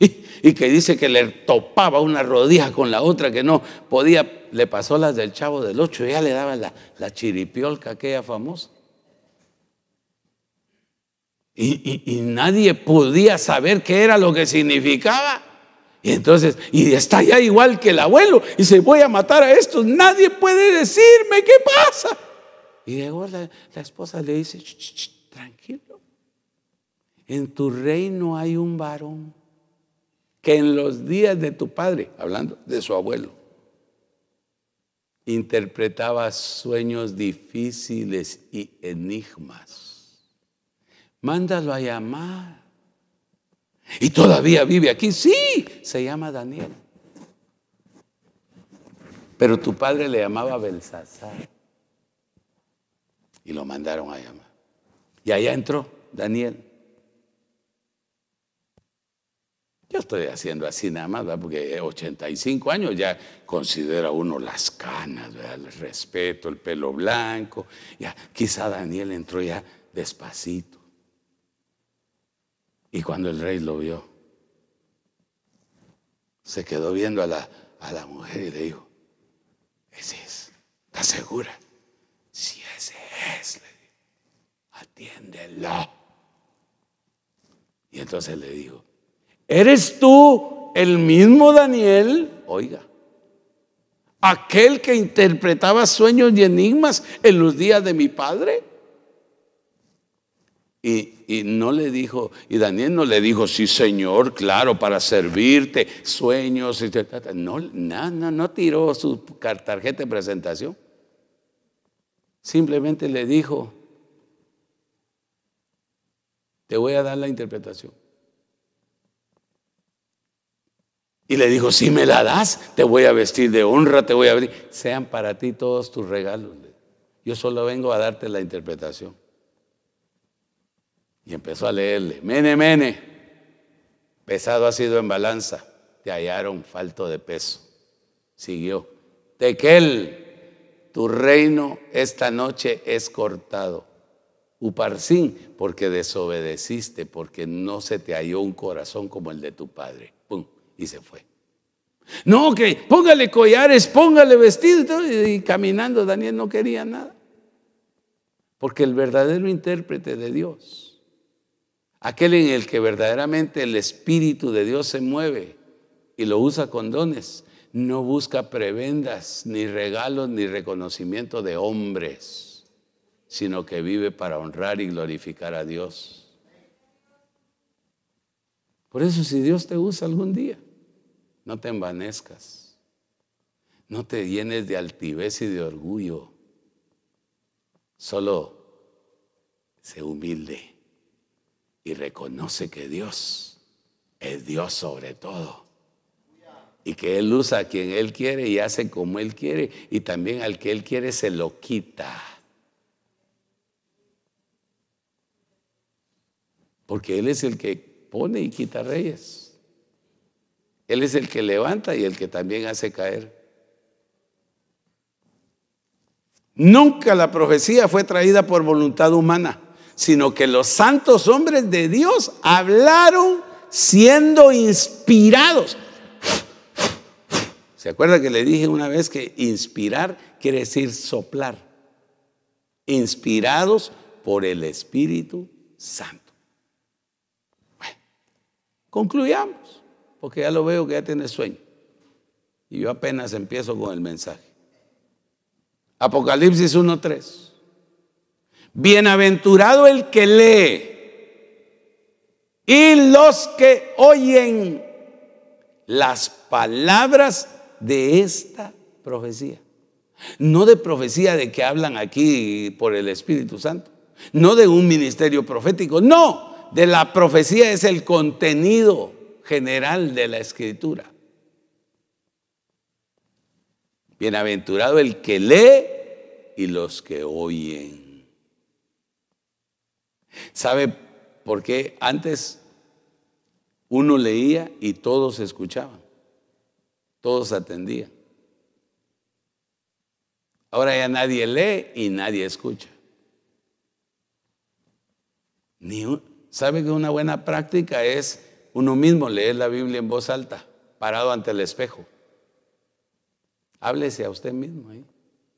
Y, que dice que le topaba una rodilla con la otra, que no podía, le pasó las del chavo del ocho, ya le daba la, la chiripiolca aquella famosa. Y, nadie podía saber qué era lo que significaba. Y entonces, y está ya igual que el abuelo, y se voy a matar a estos, nadie puede decirme qué pasa. Y llegó la, esposa, le dice, tranquilo, en tu reino hay un varón que en los días de tu padre, hablando de su abuelo, interpretaba sueños difíciles y enigmas. Mándalo a llamar. Y todavía vive aquí. Sí, se llama Daniel. Pero tu padre le llamaba Belsasar. Y lo mandaron a llamar. Y allá entró Daniel. Yo estoy haciendo así nada más, porque 85 años ya considera uno las canas, el respeto, el pelo blanco. Ya, quizá Daniel entró ya despacito. Y cuando el rey lo vio, se quedó viendo a la, a la mujer y le dijo, ese es, ¿estás segura? Si ese es, le dijo, atiéndelo. Y entonces le dijo, ¿Eres tú el mismo Daniel? Oiga, aquel que interpretaba sueños y enigmas en los días de mi padre. Y, no le dijo, y Daniel no le dijo, sí Señor, claro, para servirte, sueños, no, no, no, no tiró su tarjeta de presentación. Simplemente le dijo, te voy a dar la interpretación. Y le dijo, si me la das, te voy a vestir de honra, te voy a abrir. Sean para ti todos tus regalos. Yo solo vengo a darte la interpretación. Y empezó a leerle, mene, mene, pesado ha sido en balanza, te hallaron falto de peso. Siguió, Tequel, tu reino esta noche es cortado. Uparsin, porque desobedeciste, porque no se te halló un corazón como el de tu padre y se fue. No, que póngale collares, póngale vestido y, caminando Daniel no quería nada. Porque el verdadero intérprete de Dios, aquel en el que verdaderamente el Espíritu de Dios se mueve y lo usa con dones, no busca prebendas, ni regalos, ni reconocimiento de hombres, sino que vive para honrar y glorificar a Dios. Por eso si Dios te usa algún día, no te envanezcas, no te llenes de altivez y de orgullo, solo sé humilde y reconoce que Dios es Dios sobre todo y que Él usa a quien Él quiere y hace como Él quiere y también al que Él quiere se lo quita. Porque Él es el que pone y quita reyes. Él es el que levanta y el que también hace caer. Nunca la profecía fue traída por voluntad humana, sino que los santos hombres de Dios hablaron siendo inspirados. ¿Se acuerda que le dije una vez que inspirar quiere decir soplar? Inspirados por el Espíritu Santo. Concluyamos, porque ya lo veo que ya tiene sueño. Y yo apenas empiezo con el mensaje. Apocalipsis 1.3. Bienaventurado el que lee y los que oyen las palabras de esta profecía. No de profecía de que hablan aquí por el Espíritu Santo, no de un ministerio profético, no, de la profecía es el contenido general de la escritura. Bienaventurado el que lee y los que oyen. ¿Sabe por qué antes uno leía y todos escuchaban? Todos atendían. Ahora ya nadie lee y nadie escucha. Ni un, ¿Sabe que una buena práctica es uno mismo leer la Biblia en voz alta, parado ante el espejo. Háblese a usted mismo ahí.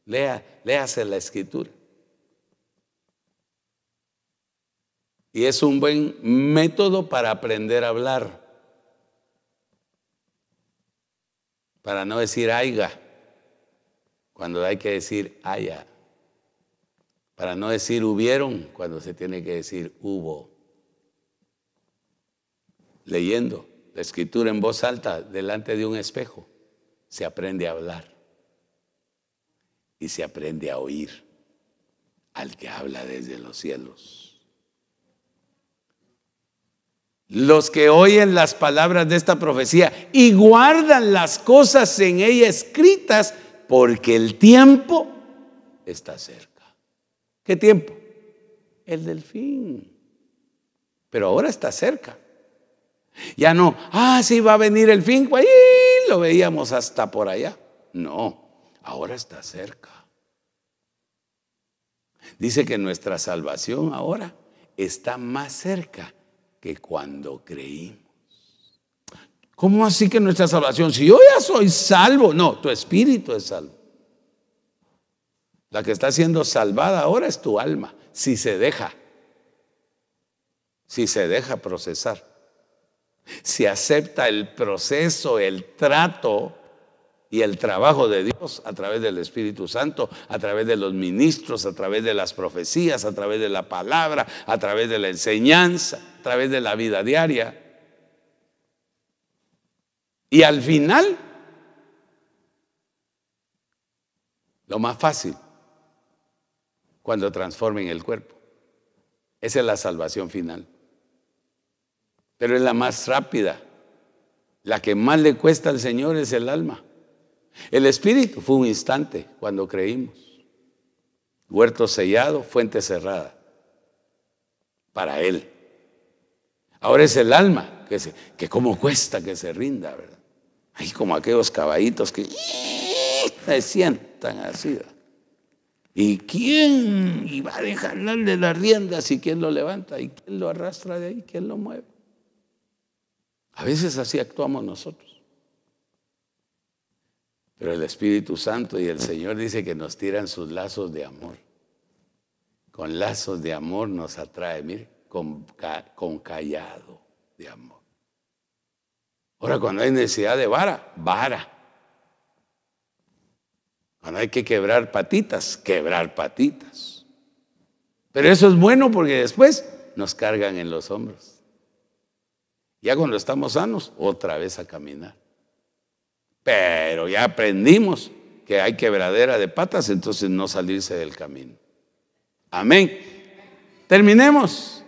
Lea, léase la escritura. Y es un buen método para aprender a hablar. Para no decir aiga, cuando hay que decir haya. Para no decir hubieron, cuando se tiene que decir hubo. Leyendo la escritura en voz alta delante de un espejo, se aprende a hablar y se aprende a oír al que habla desde los cielos. Los que oyen las palabras de esta profecía y guardan las cosas en ella escritas, porque el tiempo está cerca. ¿Qué tiempo? El del fin. Pero ahora está cerca. Ya no, ah, sí va a venir el fin, ahí lo veíamos hasta por allá. No, ahora está cerca. Dice que nuestra salvación ahora está más cerca que cuando creímos. ¿Cómo así que nuestra salvación? Si yo ya soy salvo, no, tu espíritu es salvo. La que está siendo salvada ahora es tu alma, si se deja, si se deja procesar, si acepta el proceso, el trato y el trabajo de Dios a través del Espíritu Santo, a través de los ministros, a través de las profecías, a través de la palabra, a través de la enseñanza, a través de la vida diaria. Y al final, lo más fácil, cuando transformen el cuerpo. Esa es la salvación final. Pero es la más rápida. La que más le cuesta al Señor es el alma. El espíritu fue un instante cuando creímos. Huerto sellado, fuente cerrada. Para Él. Ahora es el alma que, se, que como cuesta que se rinda, ¿verdad? Hay como aquellos caballitos que se sientan así. ¿Y quién iba a dejarle las riendas y quién lo levanta? ¿Y quién lo arrastra de ahí? ¿Quién lo mueve? A veces así actuamos nosotros. Pero el Espíritu Santo y el Señor dice que nos tiran sus lazos de amor. Con lazos de amor nos atrae, mire, con, con callado de amor. Ahora, cuando hay necesidad de vara, vara. Cuando hay que quebrar patitas, quebrar patitas. Pero eso es bueno porque después nos cargan en los hombros. Ya cuando estamos sanos, otra vez a caminar. Pero ya aprendimos que hay quebradera de patas, entonces no salirse del camino. Amén. Terminemos.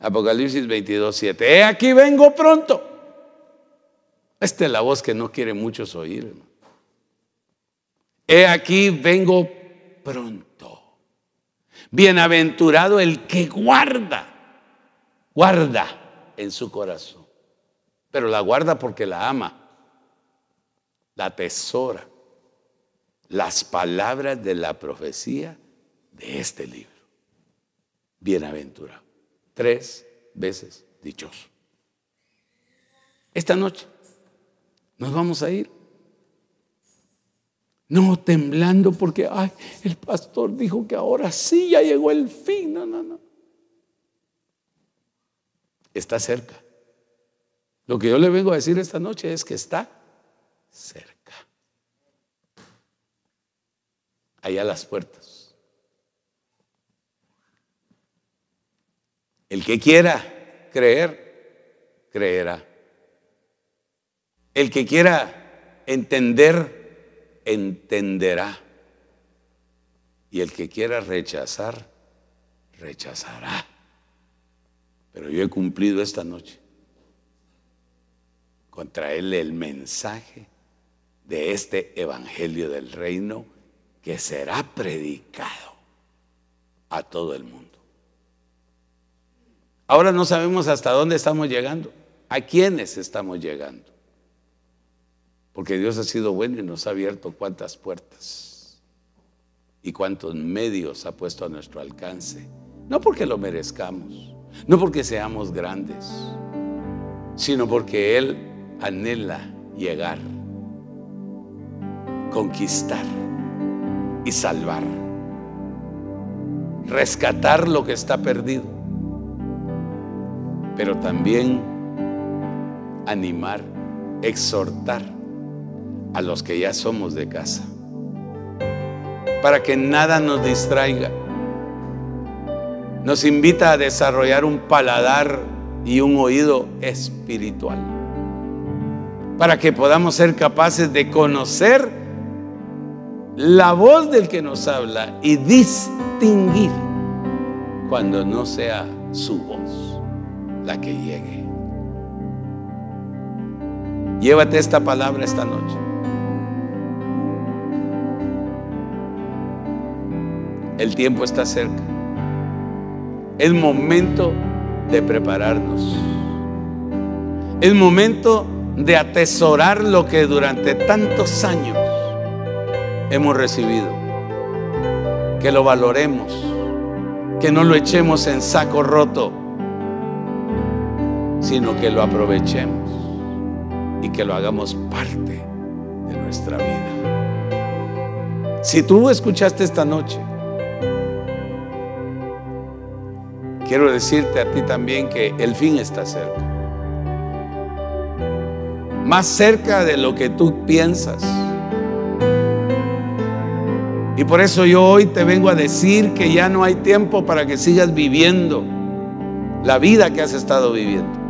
Apocalipsis 22, 7. He aquí vengo pronto. Esta es la voz que no quiere muchos oír. He aquí vengo pronto. Bienaventurado el que guarda, guarda en su corazón. Pero la guarda porque la ama, la tesora, las palabras de la profecía de este libro. Bienaventurado. Tres veces dichoso. Esta noche nos vamos a ir no temblando porque, ay, el pastor dijo que ahora sí ya llegó el fin. No, no, no. Está cerca. Lo que yo le vengo a decir esta noche es que está cerca. Allá las puertas. El que quiera creer, creerá. El que quiera entender, entenderá. Y el que quiera rechazar, rechazará. Pero yo he cumplido esta noche con traerle el mensaje de este Evangelio del Reino que será predicado a todo el mundo. Ahora no sabemos hasta dónde estamos llegando, a quiénes estamos llegando. Porque Dios ha sido bueno y nos ha abierto cuántas puertas y cuántos medios ha puesto a nuestro alcance. No porque lo merezcamos, No porque seamos grandes, sino porque Él anhela llegar, conquistar y salvar, rescatar lo que está perdido, pero también animar, exhortar a los que ya somos de casa, para que nada nos distraiga. Nos invita a desarrollar un paladar y un oído espiritual, para que podamos ser capaces de conocer la voz del que nos habla y distinguir cuando no sea su voz la que llegue. Llévate esta palabra esta noche. El tiempo está cerca. Es momento de prepararnos. Es momento de atesorar lo que durante tantos años hemos recibido. Que lo valoremos, que no lo echemos en saco roto, sino que lo aprovechemos y que lo hagamos parte de nuestra vida. Si tú escuchaste esta noche, quiero decirte a ti también que el fin está cerca. Más cerca de lo que tú piensas. Y por eso yo hoy te vengo a decir que ya no hay tiempo para que sigas viviendo la vida que has estado viviendo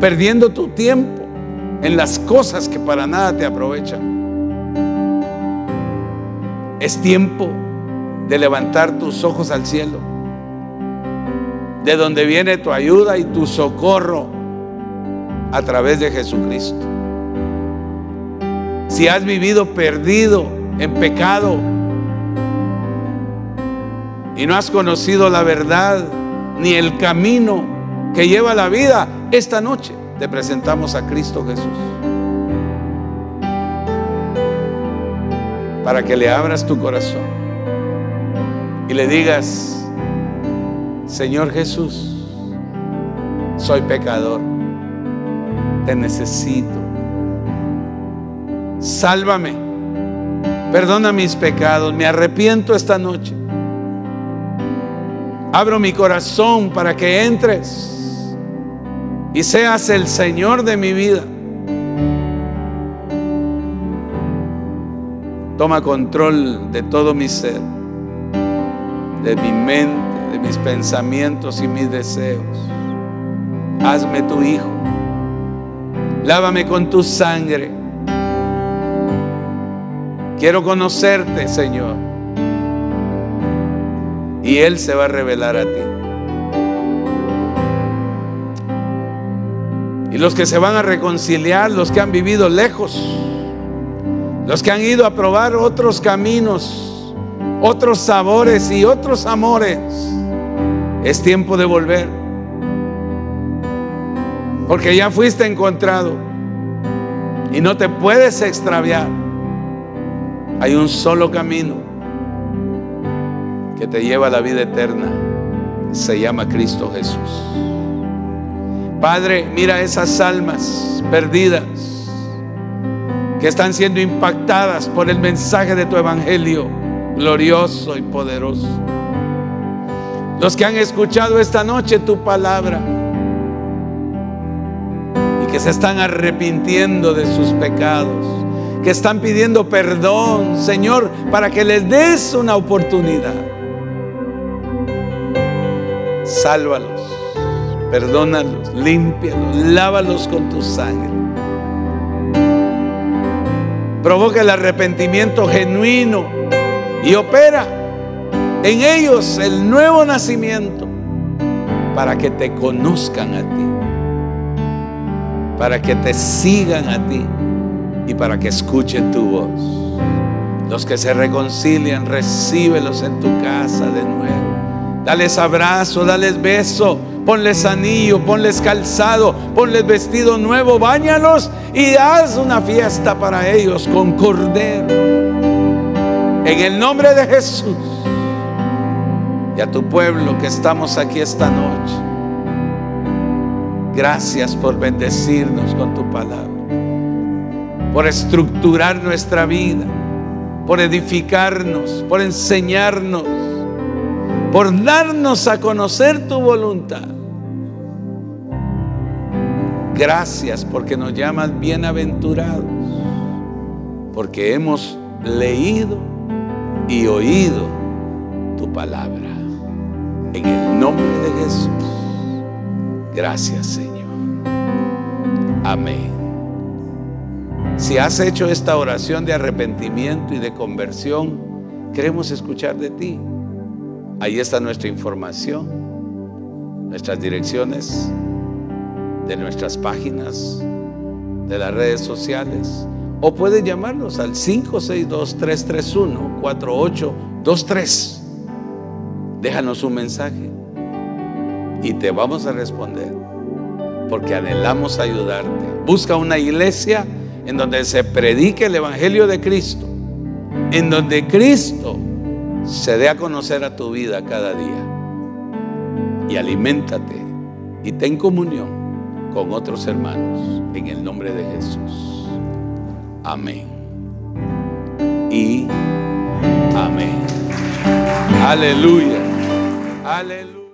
perdiendo tu tiempo en las cosas que para nada te aprovechan. Es tiempo de levantar tus ojos al cielo, de donde viene tu ayuda y tu socorro a través de Jesucristo. Si has vivido perdido en pecado y no has conocido la verdad ni el camino que lleva la vida, esta noche te presentamos a Cristo Jesús. Para que le abras tu corazón y le digas, Señor Jesús, soy pecador, te necesito. Sálvame, perdona mis pecados, me arrepiento esta noche. Abro mi corazón para que entres y seas el Señor de mi vida. Toma control de todo mi ser, de mi mente, de mis pensamientos y mis deseos. Hazme tu hijo. Lávame con tu sangre. Quiero conocerte, Señor. Y Él se va a revelar a ti. Y los que se van a reconciliar, los que han vivido lejos, los que han ido a probar otros caminos, otros sabores y otros amores, es tiempo de volver. Porque ya fuiste encontrado y no te puedes extraviar. Hay un solo camino que te lleva a la vida eterna. Se llama Cristo Jesús. Padre, mira esas almas perdidas que están siendo impactadas por el mensaje de tu evangelio glorioso y poderoso. Los que han escuchado esta noche tu palabra y que se están arrepintiendo de sus pecados, que están pidiendo perdón, Señor, para que les des una oportunidad. Sálvalos Perdónalos, límpialos, lávalos con tu sangre. Provoca el arrepentimiento genuino y opera en ellos el nuevo nacimiento para que te conozcan a ti, para que te sigan a ti y para que escuchen tu voz. Los que se reconcilian, recíbelos en tu casa de nuevo. Dales abrazo, dales beso ponles anillo, ponles calzado, ponles vestido nuevo, bañalos y haz una fiesta para ellos con cordero. En el nombre de Jesús. y a tu pueblo que estamos aquí esta noche. Gracias por bendecirnos con tu palabra, por estructurar nuestra vida, por edificarnos, por enseñarnos, por darnos a conocer tu voluntad. Gracias porque nos llamas bienaventurados, porque hemos leído y oído tu palabra. En el nombre de Jesús. Gracias Señor. Amén. Si has hecho esta oración de arrepentimiento y de conversión, queremos escuchar de ti. Ahí está nuestra información, nuestras direcciones de nuestras páginas, de las redes sociales, o puedes llamarnos al 562-331-4823. Déjanos un mensaje y te vamos a responder, porque anhelamos ayudarte. Busca una iglesia en donde se predique el Evangelio de Cristo, en donde Cristo se dé a conocer a tu vida cada día. Y aliméntate y ten comunión con otros hermanos en el nombre de Jesús. Amén. Y amén. Aleluya. Aleluya.